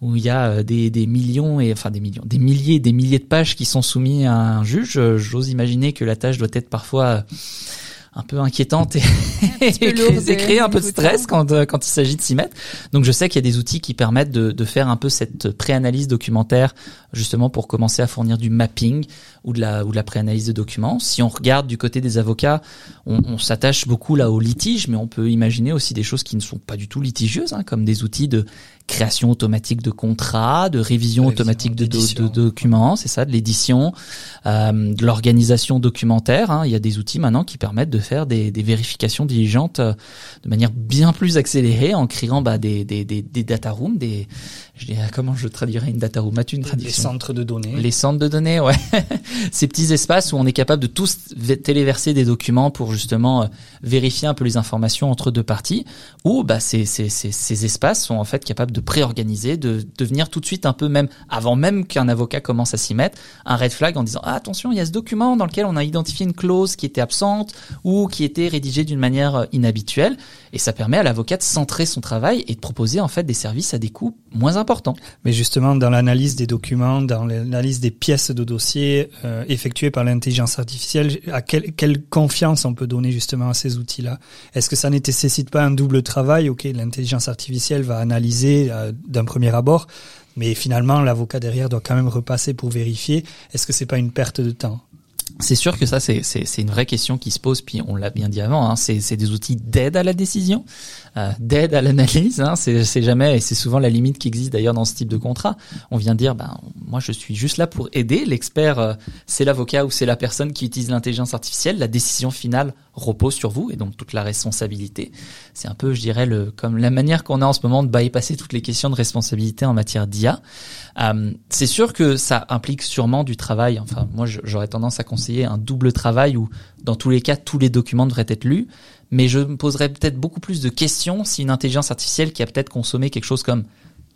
où il y a euh, des, des millions et enfin des millions, des milliers, des milliers de pages qui sont soumis à un juge, euh, j'ose imaginer que la tâche doit être parfois un peu inquiétante et, et créer, un peu de stress quand, euh, quand il s'agit de s'y mettre. Donc je sais qu'il y a des outils qui permettent de, de faire un peu cette préanalyse documentaire justement pour commencer à fournir du mapping ou de la, ou de la préanalyse de documents. Si on regarde du côté des avocats, on, on s'attache beaucoup là au litige, mais on peut imaginer aussi des choses qui ne sont pas du tout litigieuses, hein, comme des outils de création automatique de contrats, de révision automatique de, de, documents, c'est ça, de l'édition, euh, de l'organisation documentaire. Hein. Il y a des outils maintenant qui permettent de faire des, des vérifications diligentes euh, de manière bien plus accélérée en créant bah, des, des, des, des data rooms, des, je dirais, comment je traduirais une data room? Une traduction? Les centres de données. Les centres de données, ouais. Ces petits espaces où on est capable de tous téléverser des documents pour justement euh, vérifier un peu les informations entre deux parties. Ou bah ces, ces, ces, ces espaces sont en fait capables de préorganiser, de devenir tout de suite un peu même avant même qu'un avocat commence à s'y mettre, un red flag en disant ah, attention, il y a ce document dans lequel on a identifié une clause qui était absente ou qui était rédigée d'une manière euh, inhabituelle. Et ça permet à l'avocat de centrer son travail et de proposer en fait des services à des coûts moins importants. Mais justement, dans l'analyse des documents, dans l'analyse des pièces de dossier euh, effectuées par l'intelligence artificielle, à quelle, confiance on peut donner justement à ces outils-là? Est-ce que ça ne nécessite pas un double travail? Ok, l'intelligence artificielle va analyser euh, d'un premier abord, mais finalement, l'avocat derrière doit quand même repasser pour vérifier. Est-ce que c'est pas une perte de temps? C'est sûr que ça, c'est, une vraie question qui se pose, puis on l'a bien dit avant, hein, c'est, des outils d'aide à la décision, euh, d'aide à l'analyse, hein, c'est, jamais, et c'est souvent la limite qui existe d'ailleurs dans ce type de contrat. On vient dire, ben, moi je suis juste là pour aider, l'expert, euh, c'est l'avocat ou c'est la personne qui utilise l'intelligence artificielle, la décision finale repose sur vous, et donc toute la responsabilité. C'est un peu, je dirais, comme la manière qu'on a en ce moment de bypasser toutes les questions de responsabilité en matière d'IA. Euh, c'est sûr que ça implique sûrement du travail, enfin moi j'aurais tendance à conseiller un double travail où, dans tous les cas, tous les documents devraient être lus. Mais je me poserais peut-être beaucoup plus de questions si une intelligence artificielle qui a peut-être consommé quelque chose comme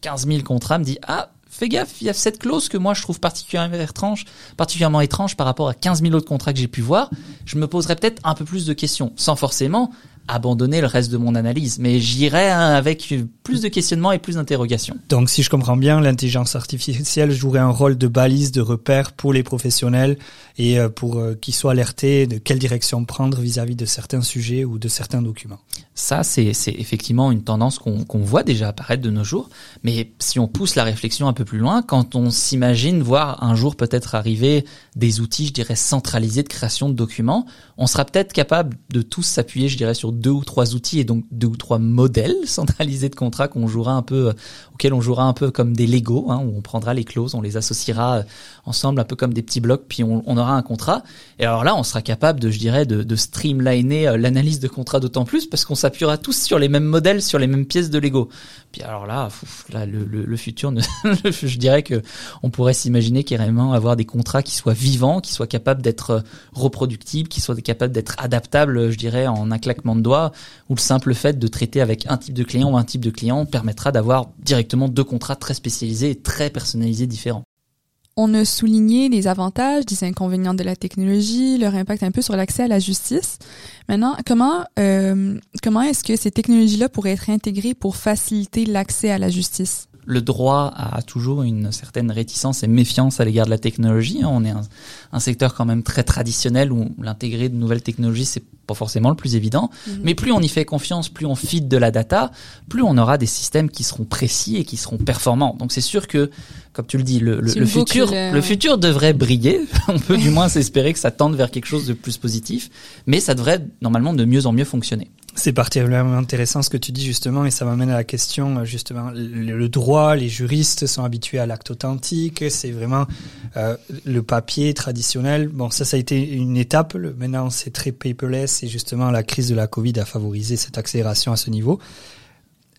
15 000 contrats me dit ah fais gaffe, il y a cette clause que moi je trouve particulièrement étrange, particulièrement étrange par rapport à 15 000 autres contrats que j'ai pu voir. Je me poserais peut-être un peu plus de questions, sans forcément abandonner le reste de mon analyse. Mais j'irai hein, avec plus de questionnements et plus d'interrogations. Donc, si je comprends bien, l'intelligence artificielle jouerait un rôle de balise, de repère pour les professionnels et euh, pour euh, qu'ils soient alertés de quelle direction prendre vis-à-vis de certains sujets ou de certains documents. Ça, c'est effectivement une tendance qu'on voit déjà apparaître de nos jours. Mais si on pousse la réflexion un peu plus loin, quand on s'imagine voir un jour peut-être arriver des outils, je dirais, centralisés de création de documents, on sera peut-être capable de tous s'appuyer, je dirais, sur deux ou trois outils et donc deux ou trois modèles centralisés de contrats qu'on jouera un peu, euh, auxquels on jouera un peu comme des Lego, hein, où on prendra les clauses, on les associera euh, ensemble un peu comme des petits blocs, puis on, on aura un contrat. Et alors là, on sera capable de, je dirais, de, de streamliner euh, l'analyse de contrat d'autant plus parce qu'on s'appuiera tous sur les mêmes modèles, sur les mêmes pièces de Lego. Puis alors là, là le, futur, je dirais que on pourrait s'imaginer carrément avoir des contrats qui soient vivants, qui soient capables d'être reproductibles, qui soient capables d'être adaptables, je dirais, en un claquement de doigts, ou le simple fait de traiter avec un type de client ou un type de client permettra d'avoir directement deux contrats très spécialisés et très personnalisés différents. On a souligné les avantages, les inconvénients de la technologie, leur impact un peu sur l'accès à la justice. Maintenant, comment euh, comment est-ce que ces technologies-là pourraient être intégrées pour faciliter l'accès à la justice? Le droit a toujours une certaine réticence et méfiance à l'égard de la technologie. On est un, un, secteur quand même très traditionnel où l'intégrer de nouvelles technologies, c'est pas forcément le plus évident. Mhm. Mais plus on y fait confiance, plus on feed de la data, plus on aura des systèmes qui seront précis et qui seront performants. Donc c'est sûr que, comme tu le dis, le, le, futur, le futur devrait briller. on peut du moins s'espérer que ça tende vers quelque chose de plus positif, mais ça devrait normalement de mieux en mieux fonctionner. C'est particulièrement intéressant ce que tu dis justement et ça m'amène à la question euh, justement le droit, les juristes sont habitués à l'acte authentique, c'est vraiment euh, le papier traditionnel. Bon, ça ça a été une étape, maintenant c'est très paperless et justement la crise de la Covid a favorisé cette accélération à ce niveau.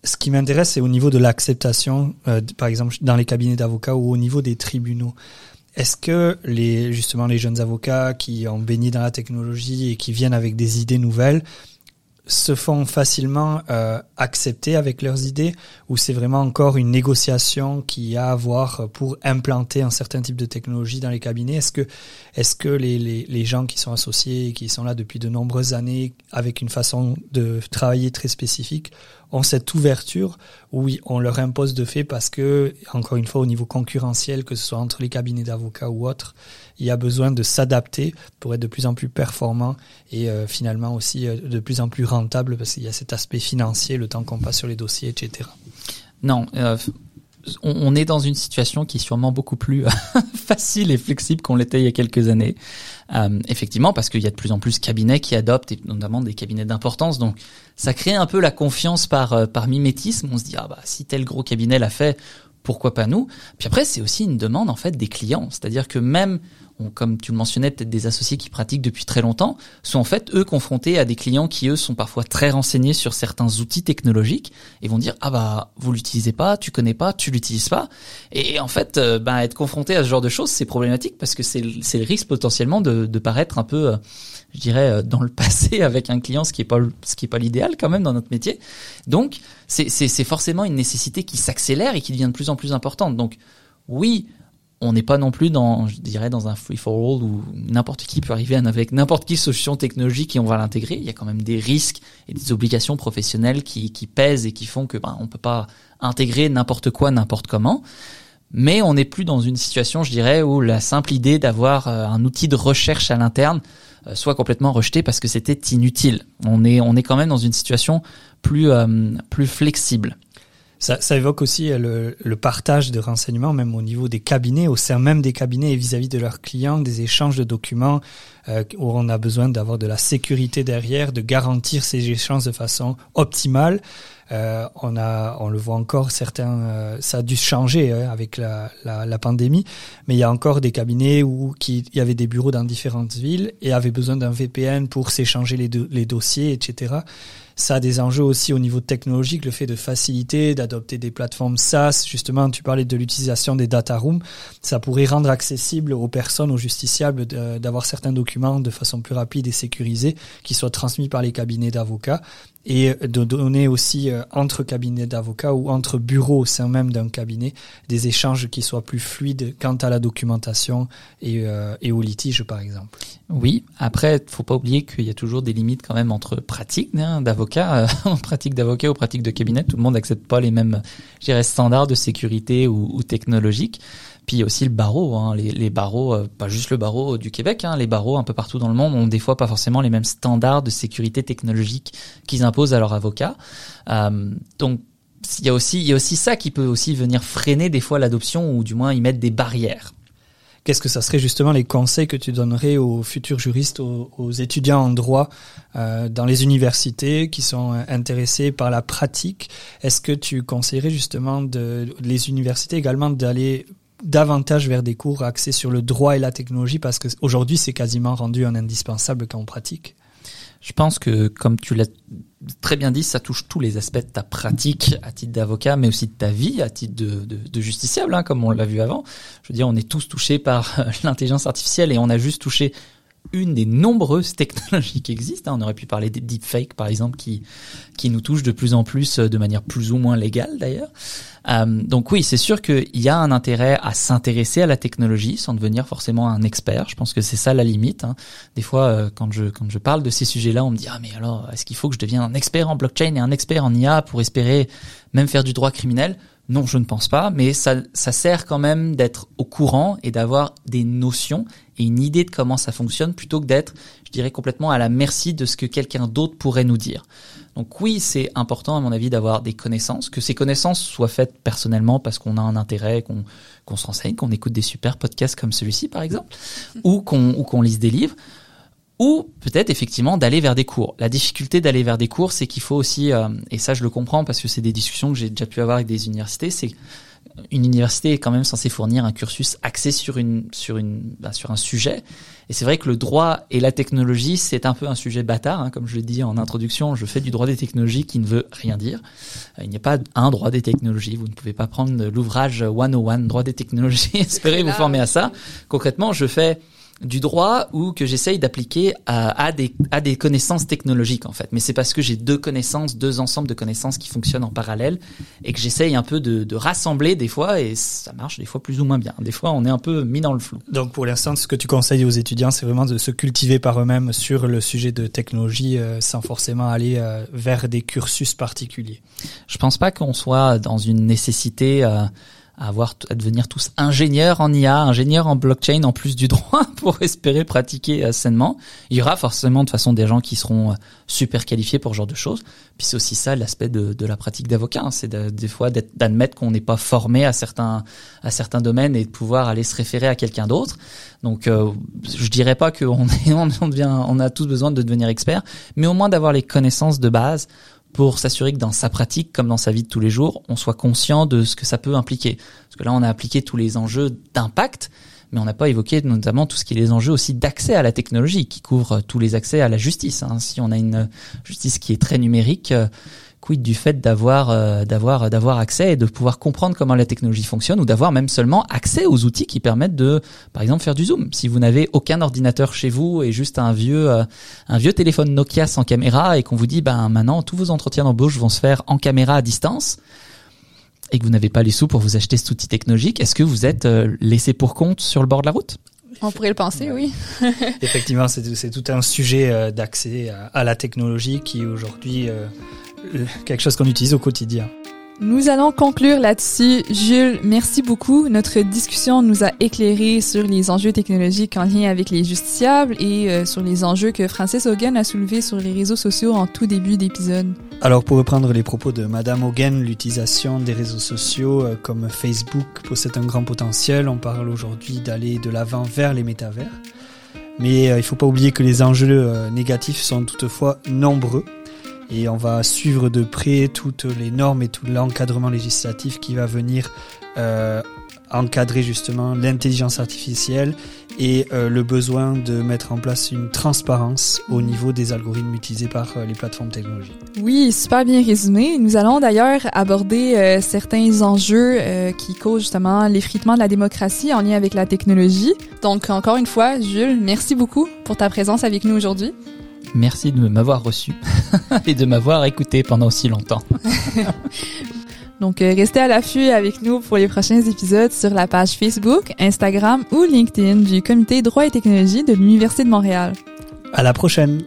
Ce qui m'intéresse c'est au niveau de l'acceptation euh, par exemple dans les cabinets d'avocats ou au niveau des tribunaux. Est-ce que les justement les jeunes avocats qui ont baigné dans la technologie et qui viennent avec des idées nouvelles se font facilement euh, accepter avec leurs idées ou c'est vraiment encore une négociation qu'il y a à avoir pour implanter un certain type de technologie dans les cabinets? Est-ce que, est-ce que les, les, les, gens qui sont associés et qui sont là depuis de nombreuses années avec une façon de travailler très spécifique ont cette ouverture où on leur impose de fait parce que, encore une fois, au niveau concurrentiel, que ce soit entre les cabinets d'avocats ou autres, il y a besoin de s'adapter pour être de plus en plus performant et euh, finalement aussi euh, de plus en plus rentable parce qu'il y a cet aspect financier, le temps qu'on passe sur les dossiers, etc. Non, euh, on, est dans une situation qui est sûrement beaucoup plus facile et flexible qu'on l'était il y a quelques années. effectivement, parce qu'il y a de plus en plus de cabinets qui adoptent, et notamment des cabinets d'importance. Donc, ça crée un peu la confiance par, par mimétisme. On se dit, ah bah, si tel gros cabinet l'a fait, pourquoi pas nous? Puis après, c'est aussi une demande en fait des clients. C'est-à-dire que même comme tu le mentionnais, peut-être des associés qui pratiquent depuis très longtemps, sont en fait eux confrontés à des clients qui eux sont parfois très renseignés sur certains outils technologiques et vont dire ah bah vous l'utilisez pas, tu connais pas, tu l'utilises pas. Et en fait, euh, bah, être confronté à ce genre de choses, c'est problématique parce que c'est le risque potentiellement de, de paraître un peu, euh, je dirais, euh, dans le passé avec un client, ce qui est pas ce qui est pas l'idéal quand même dans notre métier. Donc c'est forcément une nécessité qui s'accélère et qui devient de plus en plus importante. Donc oui, on n'est pas non plus dans, je dirais, dans un free for all où n'importe qui peut arriver avec n'importe quelle solution technologique et on va l'intégrer. Il y a quand même des risques et des obligations professionnelles qui, pèsent et qui font que ben, on peut pas intégrer n'importe quoi, n'importe comment. Mais on n'est plus dans une situation, je dirais, où la simple idée d'avoir euh, un outil de recherche à l'interne euh, soit complètement rejetée parce que c'était inutile. On est, on est quand même dans une situation plus, euh, plus flexible. Ça, ça, évoque aussi euh, le, le, partage de renseignements, même au niveau des cabinets, au sein même des cabinets et vis-à-vis de leurs clients, des échanges de documents euh, où on a besoin d'avoir de la sécurité derrière, de garantir ces échanges de façon optimale. Euh, on a, on le voit encore, certains, euh, ça a dû changer hein, avec la, la, la, pandémie, mais il y a encore des cabinets où il y avait des bureaux dans différentes villes et avaient besoin d'un VPN pour s'échanger les, les dossiers, etc. Ça a des enjeux aussi au niveau technologique, le fait de faciliter, d'adopter des plateformes SaaS. Justement, tu parlais de l'utilisation des data rooms. Ça pourrait rendre accessible aux personnes, aux justiciables, d'avoir certains documents de façon plus rapide et sécurisée qui soient transmis par les cabinets d'avocats et de donner aussi euh, entre cabinets d'avocats ou entre bureaux au sein même d'un cabinet, des échanges qui soient plus fluides quant à la documentation et, euh, et au litige, par exemple. Oui, après, faut pas oublier qu'il y a toujours des limites quand même entre pratiques hein, d'avocat, en pratique d'avocat ou pratique de cabinet. Tout le monde n'accepte pas les mêmes, standards de sécurité ou, ou technologiques. Puis aussi le barreau, hein, les, barreaux, euh, pas juste le barreau du Québec, hein, les barreaux un peu partout dans le monde ont des fois pas forcément les mêmes standards de sécurité technologique qu'ils imposent à leurs avocats. Euh, donc il y a aussi ça qui peut aussi venir freiner des fois l'adoption ou du moins y mettre des barrières. Qu'est-ce que ça serait justement les conseils que tu donnerais aux futurs juristes, aux, étudiants en droit euh, dans les universités qui sont intéressés par la pratique? Est-ce que tu conseillerais justement les universités également d'aller davantage vers des cours axés sur le droit et la technologie parce qu'aujourd'hui c'est quasiment rendu un indispensable quand on pratique. Je pense que, comme tu l'as très bien dit, ça touche tous les aspects de ta pratique à titre d'avocat, mais aussi de ta vie à titre de justiciable, hein, comme on l'a vu avant. Je veux dire, on est tous touchés par l'intelligence artificielle et on a juste touché une des nombreuses technologies qui existent. Hein. On aurait pu parler des deepfakes, par exemple, qui qui nous touchent de plus en plus, euh, de manière plus ou moins légale d'ailleurs. Euh, donc oui, c'est sûr qu'il y a un intérêt à s'intéresser à la technologie sans devenir forcément un expert. Je pense que c'est ça la limite. Hein. Des fois, euh, quand je quand je parle de ces sujets-là, on me dit ah mais alors est-ce qu'il faut que je devienne un expert en blockchain et un expert en IA pour espérer même faire du droit criminel? Non, je ne pense pas, mais ça, ça sert quand même d'être au courant et d'avoir des notions et une idée de comment ça fonctionne plutôt que d'être, je dirais, complètement à la merci de ce que quelqu'un d'autre pourrait nous dire. Donc oui, c'est important à mon avis d'avoir des connaissances, que ces connaissances soient faites personnellement parce qu'on a un intérêt, qu'on qu'on s'enseigne, qu'on écoute des super podcasts comme celui-ci par exemple, ou qu'on ou qu'on lise des livres ou peut-être effectivement d'aller vers des cours. La difficulté d'aller vers des cours, c'est qu'il faut aussi, euh, et ça je le comprends parce que c'est des discussions que j'ai déjà pu avoir avec des universités, c'est une université est quand même censée fournir un cursus axé sur une sur une bah, sur un sujet. Et c'est vrai que le droit et la technologie, c'est un peu un sujet bâtard, hein, comme je l'ai dit en introduction. Je fais du droit des technologies qui ne veut rien dire. Il n'y a pas un droit des technologies. Vous ne pouvez pas prendre l'ouvrage 101 droit des technologies, espérer vous former à ça. Concrètement, je fais du droit ou que j'essaye d'appliquer à, à, des, à des connaissances technologiques en fait. Mais c'est parce que j'ai deux connaissances, deux ensembles de connaissances qui fonctionnent en parallèle et que j'essaye un peu de, de, rassembler des fois et ça marche des fois plus ou moins bien. Des fois on est un peu mis dans le flou. Donc pour l'instant ce que tu conseilles aux étudiants c'est vraiment de se cultiver par eux-mêmes sur le sujet de technologie euh, sans forcément aller euh, vers des cursus particuliers. Je pense pas qu'on soit dans une nécessité euh, à avoir à devenir tous ingénieurs en IA, ingénieurs en blockchain en plus du droit pour espérer pratiquer euh, sainement. Il y aura forcément de façon des gens qui seront euh, super qualifiés pour ce genre de choses. Puis c'est aussi ça l'aspect de, de, la pratique d'avocat, hein. c'est des fois d'admettre qu'on n'est pas formé à certains à certains domaines et de pouvoir aller se référer à quelqu'un d'autre. Donc euh, je dirais pas qu'on on, on a tous besoin de devenir expert, mais au moins d'avoir les connaissances de base pour s'assurer que dans sa pratique comme dans sa vie de tous les jours, on soit conscient de ce que ça peut impliquer. Parce que là, on a appliqué tous les enjeux d'impact, mais on n'a pas évoqué notamment tout ce qui est les enjeux aussi d'accès à la technologie, qui couvre tous les accès à la justice. Hein. Si on a une justice qui est très numérique, euh, quid du fait d'avoir euh, d'avoir d'avoir accès et de pouvoir comprendre comment la technologie fonctionne ou d'avoir même seulement accès aux outils qui permettent de par exemple faire du zoom si vous n'avez aucun ordinateur chez vous et juste un vieux euh, un vieux téléphone Nokia sans caméra et qu'on vous dit ben maintenant tous vos entretiens d'embauche vont se faire en caméra à distance et que vous n'avez pas les sous pour vous acheter cet outil technologique, est-ce que vous êtes euh, laissé pour compte sur le bord de la route? On pourrait le penser, oui. Effectivement, c'est tout un sujet d'accès à, la technologie qui aujourd'hui quelque chose qu'on utilise au quotidien. Nous allons conclure là-dessus. Jules, merci beaucoup. Notre discussion nous a éclairé sur les enjeux technologiques en lien avec les justiciables et euh, sur les enjeux que Francis Hogan a soulevés sur les réseaux sociaux en tout début d'épisode. Alors pour reprendre les propos de Madame Hogan, l'utilisation des réseaux sociaux euh, comme Facebook possède un grand potentiel. On parle aujourd'hui d'aller de l'avant vers les métavers. Mais euh, il ne faut pas oublier que les enjeux négatifs sont toutefois nombreux et on va suivre de près toutes les normes et tout l'encadrement législatif qui va venir euh, encadrer justement l'intelligence artificielle et euh, le besoin de mettre en place une transparence au niveau des algorithmes utilisés par euh, les plateformes technologiques. Oui, super bien résumé. Nous allons d'ailleurs aborder certains enjeux qui causent justement l'effritement de la démocratie en lien avec la technologie. Donc encore une fois, Jules, merci beaucoup pour ta présence avec nous aujourd'hui. Merci de m'avoir reçu et de m'avoir écouté pendant aussi longtemps. Donc, euh, restez à l'affût avec nous pour les prochains épisodes sur la page Facebook, Instagram ou LinkedIn du Comité droit et technologie de l'Université de Montréal. À la prochaine!